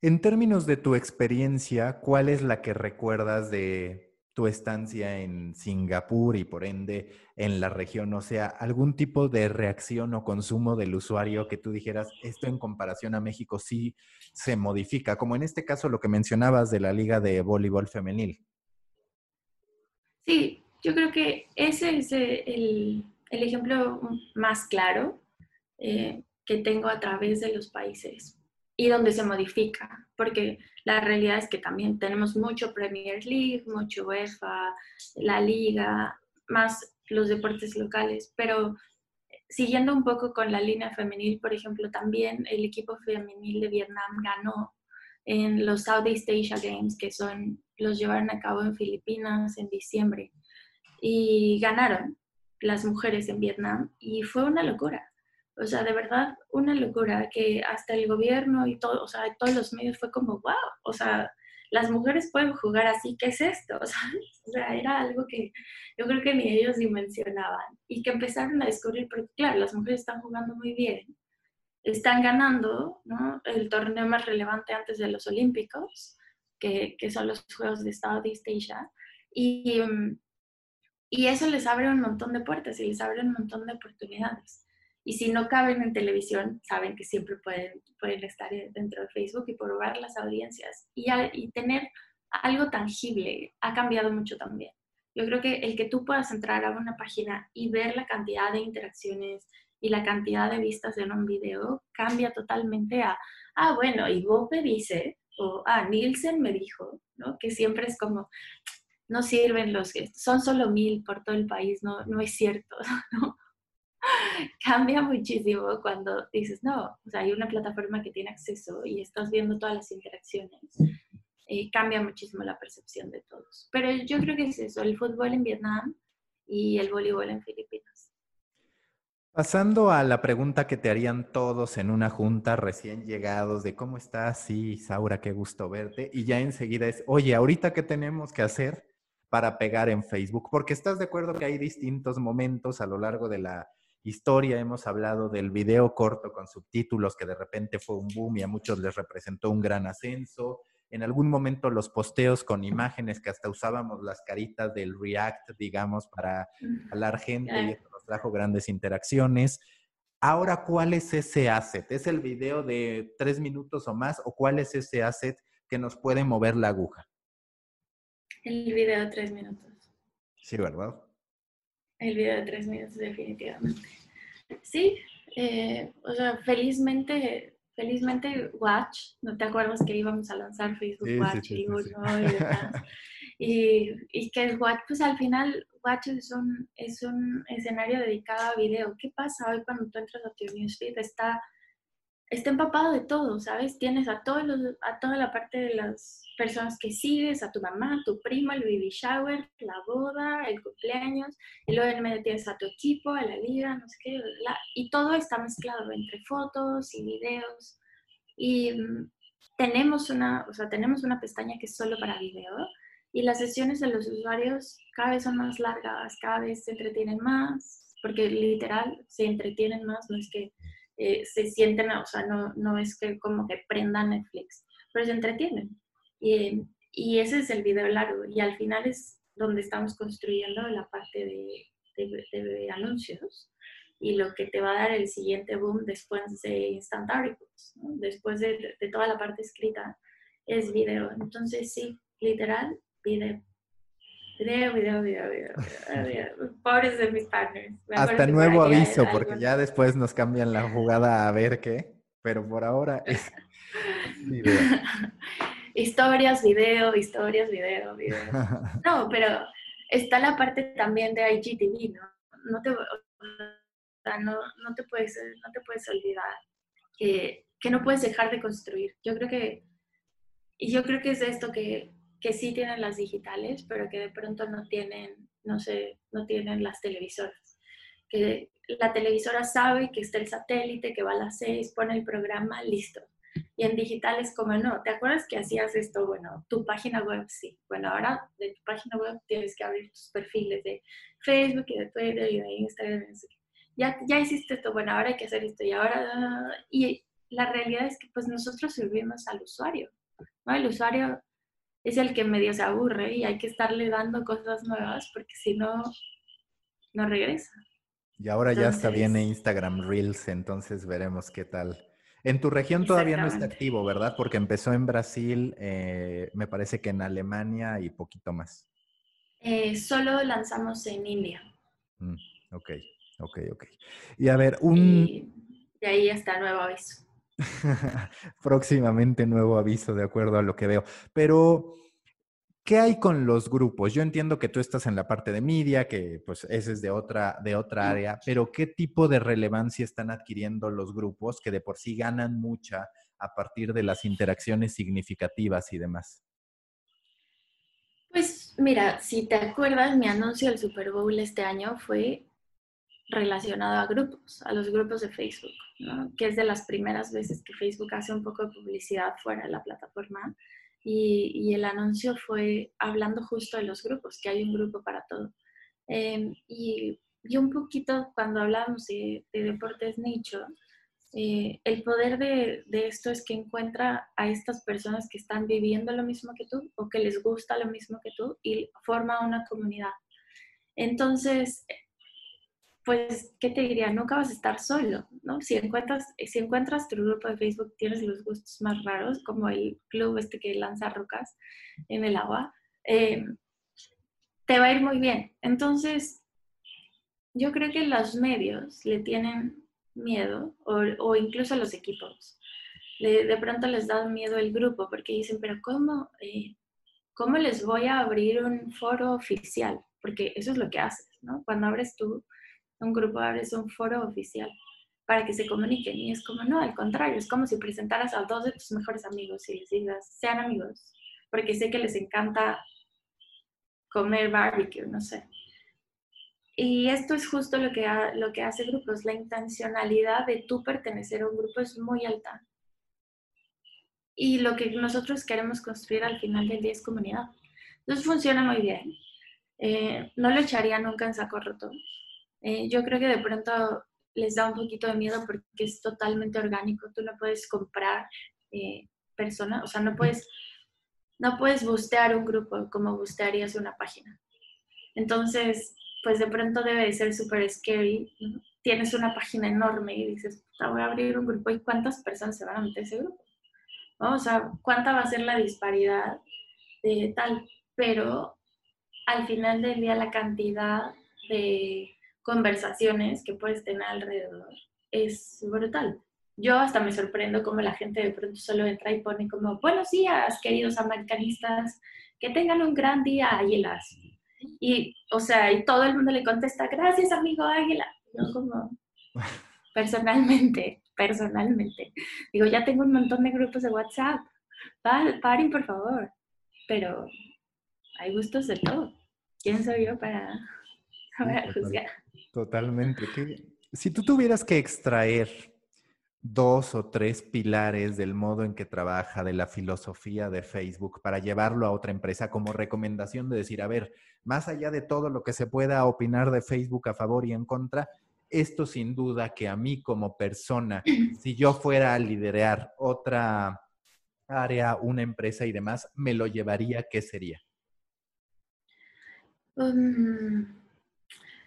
En términos de tu experiencia, ¿cuál es la que recuerdas de tu estancia en Singapur y por ende en la región? O sea, algún tipo de reacción o consumo del usuario que tú dijeras, esto en comparación a México sí se modifica, como en este caso lo que mencionabas de la Liga de Voleibol Femenil. Sí, yo creo que ese es el, ejemplo más claro eh, que tengo a través de los países y donde se modifica, porque la realidad es que también tenemos mucho Premier League, mucho UEFA, la liga, más los deportes locales, pero siguiendo un poco con la línea femenil, por ejemplo, también el equipo femenil de Vietnam ganó en los Southeast Asia Games, que son, los llevaron a cabo en Filipinas en diciembre, y ganaron las mujeres en Vietnam, y fue una locura. O sea, de verdad, una locura que hasta el gobierno y todo, o sea, todos los medios fue como, wow, o sea, las mujeres pueden jugar así, ¿qué es esto? [LAUGHS] O sea, era algo que yo creo que ni ellos dimensionaban y que empezaron a descubrir, porque claro, las mujeres están jugando muy bien, están ganando ¿no? el torneo más relevante antes de los Olímpicos, que, que son los Juegos de Southeast Asia, y, y eso les abre un montón de puertas y les abre un montón de oportunidades. Y si no caben en televisión, saben que siempre pueden, pueden estar dentro de Facebook y probar las audiencias. Y, y tener algo tangible ha cambiado mucho también. Yo creo que el que tú puedas entrar a una página y ver la cantidad de interacciones y la cantidad de vistas de un video cambia totalmente a, ah, bueno, y vos me dice, o ah, Nielsen me dijo, ¿no? Que siempre es como, no sirven los son solo mil por todo el país, no, no es cierto, [LAUGHS] ¿no? [LAUGHS] Cambia muchísimo cuando dices, no, o sea, hay una plataforma que tiene acceso y estás viendo todas las interacciones. Eh, cambia muchísimo la percepción de todos. Pero yo creo que es eso, el fútbol en Vietnam y el voleibol en Filipinas. Pasando a la pregunta que te harían todos en una junta recién llegados de cómo estás, sí, Saura, qué gusto verte. Y ya enseguida es, oye, ahorita qué tenemos que hacer para pegar en Facebook, porque estás de acuerdo que hay distintos momentos a lo largo de la historia. Hemos hablado del video corto con subtítulos que de repente fue un boom y a muchos les representó un gran ascenso. En algún momento los posteos con imágenes que hasta usábamos las caritas del React, digamos, para hablar gente y eso nos trajo grandes interacciones. Ahora, ¿cuál es ese asset? ¿Es el video de tres minutos o más o cuál es ese asset que nos puede mover la aguja? El video de tres minutos. Sí, ¿verdad? El video de tres minutos, definitivamente. Sí, eh, o sea, felizmente, felizmente Watch, ¿no te acuerdas que íbamos a lanzar Facebook Watch y, y, y, que Watch, pues al final Watch es un, es un escenario dedicado a video. ¿Qué pasa hoy cuando tú entras a tu newsfeed? Está está empapado de todo, ¿sabes? Tienes a, todos a toda la parte de las personas que sigues, a tu mamá, a tu prima, el baby shower, la boda, el cumpleaños, y luego en medio tienes a tu equipo, a la liga, no sé qué, y todo está mezclado entre fotos y videos. Y mm, tenemos una, o sea, tenemos una pestaña que es solo para video, y las sesiones de los usuarios cada vez son más largas, cada vez se entretienen más, porque literal se entretienen más, no es que eh, se sienten, o sea, no, no es que como que prendan Netflix, pero se entretienen. Y, y ese es el video largo. Y al final es donde estamos construyendo la parte de, de, anuncios y lo que te va a dar el siguiente boom después de Instant Articles, después de, de, toda la parte escrita, es video. Entonces, sí, literal, video. Video, video, video, video, [LAUGHS] Pobres de mis partners. Hasta nuevo aviso, porque ya después nos cambian la jugada a ver qué, pero por ahora [LAUGHS] es video. [LAUGHS] historias, video, historias, video, video. No, pero está la parte también de IGTV, ¿no? No te, no, no te, puedes, no te puedes olvidar que, que no puedes dejar de construir. Yo creo que, y yo creo que es esto que que sí tienen las digitales, pero que de pronto no tienen, no sé, no tienen las televisoras. Que la televisora sabe que está el satélite, que va a las seis, pone el programa, listo. Y en digitales como no, ¿te acuerdas que hacías esto? Bueno, tu página web sí. Bueno, ahora de tu página web tienes que abrir tus perfiles de Facebook y de Twitter y de Instagram. Ya, ya hiciste esto, bueno, ahora hay que hacer esto y ahora... Y la realidad es que pues nosotros servimos al usuario. ¿no? El usuario es el que medio se aburre y hay que estarle dando cosas nuevas porque si no, no regresa. Y ahora ya está viene Instagram Reels, entonces veremos qué tal. En tu región todavía no está activo, ¿verdad? Porque empezó en Brasil, eh, me parece que en Alemania y poquito más. Eh, solo lanzamos en India. Mm, ok, ok, ok. Y a ver, un... Y de ahí está nuevo aviso. [LAUGHS] Próximamente nuevo aviso, de acuerdo a lo que veo. Pero, ¿qué hay con los grupos? Yo entiendo que tú estás en la parte de media, que pues ese es de otra, de otra área, pero ¿qué tipo de relevancia están adquiriendo los grupos que de por sí ganan mucha a partir de las interacciones significativas y demás? Pues mira, si te acuerdas, mi anuncio del Super Bowl este año fue relacionado a grupos, a los grupos de Facebook, que es de las primeras veces que Facebook hace un poco de publicidad fuera de la plataforma. Y, el anuncio fue hablando justo de los grupos, que hay un grupo para todo. Em, y, un poquito cuando hablamos de, deportes nicho, eh, el poder de, de, esto es que encuentra a estas personas que están viviendo lo mismo que tú o que les gusta lo mismo que tú y forma una comunidad. Entonces, pues, ¿qué te diría? Nunca vas a estar solo, ¿no? Si encuentras, si encuentras tu grupo de Facebook, tienes los gustos más raros, como el club este que lanza rocas en el agua, eh, te va a ir muy bien. Entonces, yo creo que los medios le tienen miedo, o, incluso los equipos, de pronto les da miedo el grupo, porque dicen, pero ¿cómo, eh, ¿cómo les voy a abrir un foro oficial? Porque eso es lo que haces, ¿no? Cuando abres tú un grupo, abres un foro oficial para que se comuniquen. Y es como, no, al contrario, es como si presentaras a dos de tus mejores amigos y les digas, sean amigos, porque sé que les encanta comer barbecue, no sé. Y esto es justo lo que, lo que hace grupos. La intencionalidad de tú pertenecer a un grupo es muy alta. Y lo que nosotros queremos construir al final del día es comunidad. Entonces funciona muy bien. Eh, no lo echaría nunca en saco roto. Eh, yo creo que de pronto les da un poquito de miedo porque es totalmente orgánico. Tú no puedes comprar eh, personas, o sea, no puedes, no puedes bustear un grupo como bustearías una página. Entonces, pues de pronto debe de ser súper scary. Tienes una página enorme y dices, voy a abrir un grupo y cuántas personas se van a meter a ese grupo. O sea, cuánta va a ser la disparidad de tal. Pero al final del día la cantidad de conversaciones que puedes tener alrededor es brutal. Yo hasta me sorprendo cómo la gente de pronto solo entra y pone como, buenos días, queridos americanistas, que tengan un gran día, águilas. Y, o sea, y todo el mundo le contesta, gracias, amigo águila. Yo como, [LAUGHS] personalmente, personalmente, digo, ya tengo un montón de grupos de WhatsApp, paren, por favor. Pero hay gustos de todo. ¿Quién soy yo para, [LAUGHS] para juzgar? Totalmente. Si tú tuvieras que extraer dos o tres pilares del modo en que trabaja, de la filosofía de Facebook, para llevarlo a otra empresa como recomendación de decir, a ver, más allá de todo lo que se pueda opinar de Facebook a favor y en contra, esto sin duda que a mí como persona, si yo fuera a liderar otra área, una empresa y demás, me lo llevaría, ¿qué sería? Um,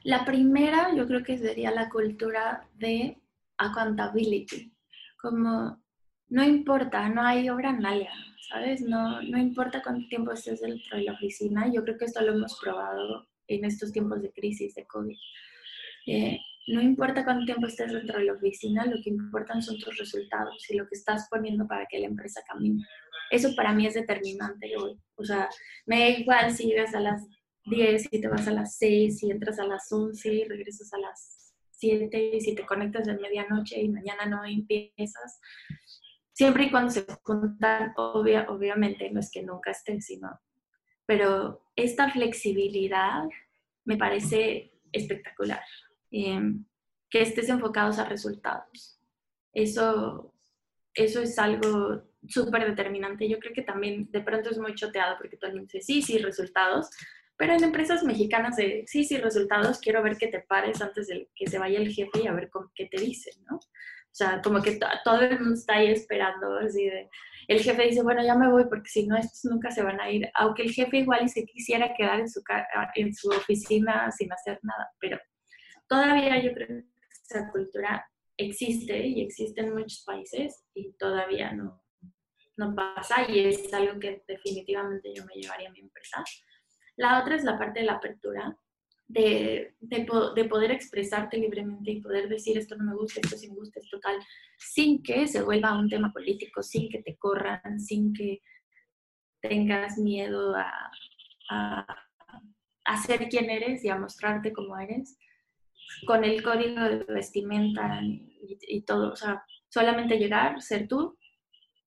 la primera, yo creo que sería la cultura de accountability. Como no importa, no hay obra nalga, ¿sabes? No, no importa cuánto tiempo estés dentro de la oficina. Yo creo que esto lo hemos probado en estos tiempos de crisis, de COVID. Eh, no importa cuánto tiempo estés dentro de la oficina, lo que importan son tus resultados y lo que estás poniendo para que la empresa camine. Eso para mí es determinante hoy. O sea, me da igual si llegas a las 10 y te vas a las 6 y entras a las 11 y regresas a las 7 y si te conectas de medianoche y mañana no empiezas. Siempre y cuando se juntan, obvia, obviamente, no es que nunca estén, sino... Pero esta flexibilidad me parece espectacular. Em, que estés enfocados a resultados. Eso, eso es algo súper determinante. Yo creo que también de pronto es muy choteado porque todo el mundo dice, sí, sí, resultados, pero en empresas mexicanas de, sí, sí, resultados, quiero ver que te pares antes de que se vaya el jefe y a ver qué te dicen, ¿no? O sea, como que todo el mundo está ahí esperando, así de, el jefe dice, bueno, ya me voy porque si no, estos nunca se van a ir, aunque el jefe igual y se quisiera quedar en su, en su oficina sin hacer nada, pero todavía yo creo que esa cultura existe y existe en muchos países y todavía no, no pasa y es algo que definitivamente yo me llevaría a mi empresa. La otra es la parte de la apertura, de, de, poder expresarte libremente y poder decir esto no me gusta, esto sí me gusta, esto tal, sin que se vuelva un tema político, sin que te corran, sin que tengas miedo a, a, ser quien eres y a mostrarte como eres, con el código de vestimenta y, y todo, o sea, solamente llegar, ser tú,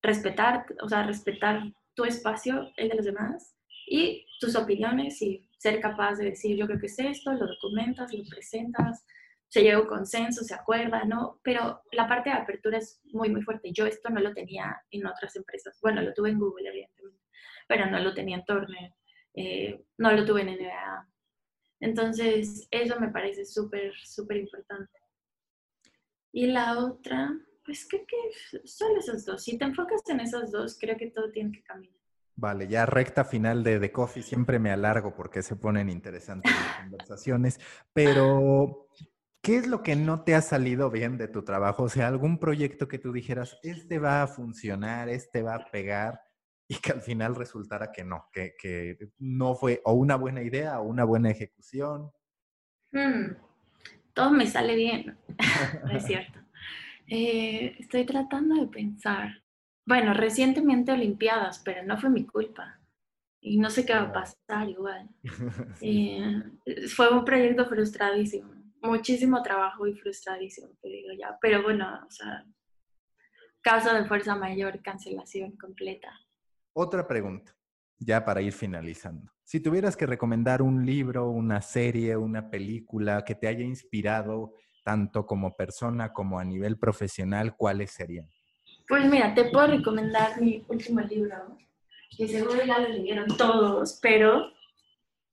respetar, o sea, respetar tu espacio, el de los demás, y tus opiniones y ser capaz de decir, yo creo que es esto, lo documentas, lo presentas, se llega a un consenso, se acuerda, ¿no? Pero la parte de apertura es muy, muy fuerte. Yo esto no lo tenía en otras empresas. Bueno, lo tuve en Google, evidentemente, pero no lo tenía en Turner, eh, no lo tuve en NBA. Entonces, eso me parece súper, súper importante. Y la otra, pues creo que son esas dos. Si te enfocas en esas dos, creo que todo tiene que caminar. Vale, ya recta final de The Coffee, siempre me alargo porque se ponen interesantes las [LAUGHS] conversaciones, pero ¿Qué es lo que no te ha salido bien de tu trabajo? O sea, algún proyecto que tú dijeras, este va a funcionar, este va a pegar, y que al final resultara que no, que, no fue o una buena idea o una buena ejecución. Hmm, todo me sale bien, [LAUGHS] es cierto. Eh, estoy tratando de pensar. Bueno, recientemente Olimpiadas, pero no fue mi culpa. Y no sé qué va a pasar igual. [LAUGHS] Eh, fue un proyecto frustradísimo. Muchísimo trabajo y frustradísimo, te digo ya. Pero bueno, o sea, caso de fuerza mayor, cancelación completa. Otra pregunta, ya para ir finalizando. Si tuvieras que recomendar un libro, una serie, una película que te haya inspirado tanto como persona como a nivel profesional, ¿cuáles serían? Pues mira, te puedo recomendar mi último libro, que seguro ya lo leyeron todos, pero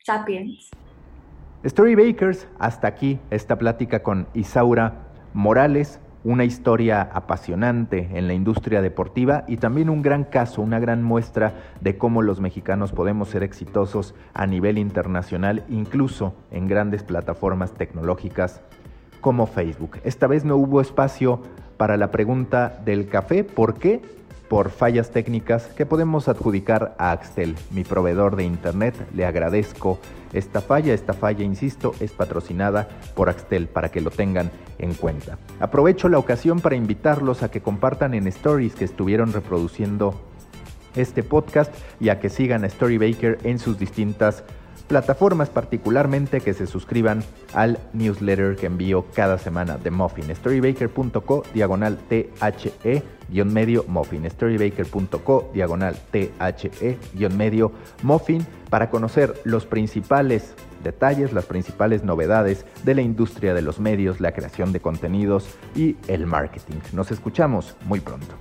Sapiens. Storybakers, hasta aquí esta plática con Isaura Morales, una historia apasionante en la industria deportiva y también un gran caso, una gran muestra de cómo los mexicanos podemos ser exitosos a nivel internacional, incluso en grandes plataformas tecnológicas como Facebook. Esta vez no hubo espacio para la pregunta del café, ¿por qué? por fallas técnicas que podemos adjudicar a Axtel, mi proveedor de Internet. Le agradezco esta falla. Esta falla, insisto, es patrocinada por Axtel para que lo tengan en cuenta. Aprovecho la ocasión para invitarlos a que compartan en stories que estuvieron reproduciendo este podcast y a que sigan a Storybaker en sus distintas plataformas, particularmente que se suscriban al newsletter que envío cada semana de Muffin. Storybaker.co diagonal THE guion medio Muffin. Storybaker.co diagonal THE guion medio Muffin para conocer los principales detalles, las principales novedades de la industria de los medios, la creación de contenidos y el marketing. Nos escuchamos muy pronto.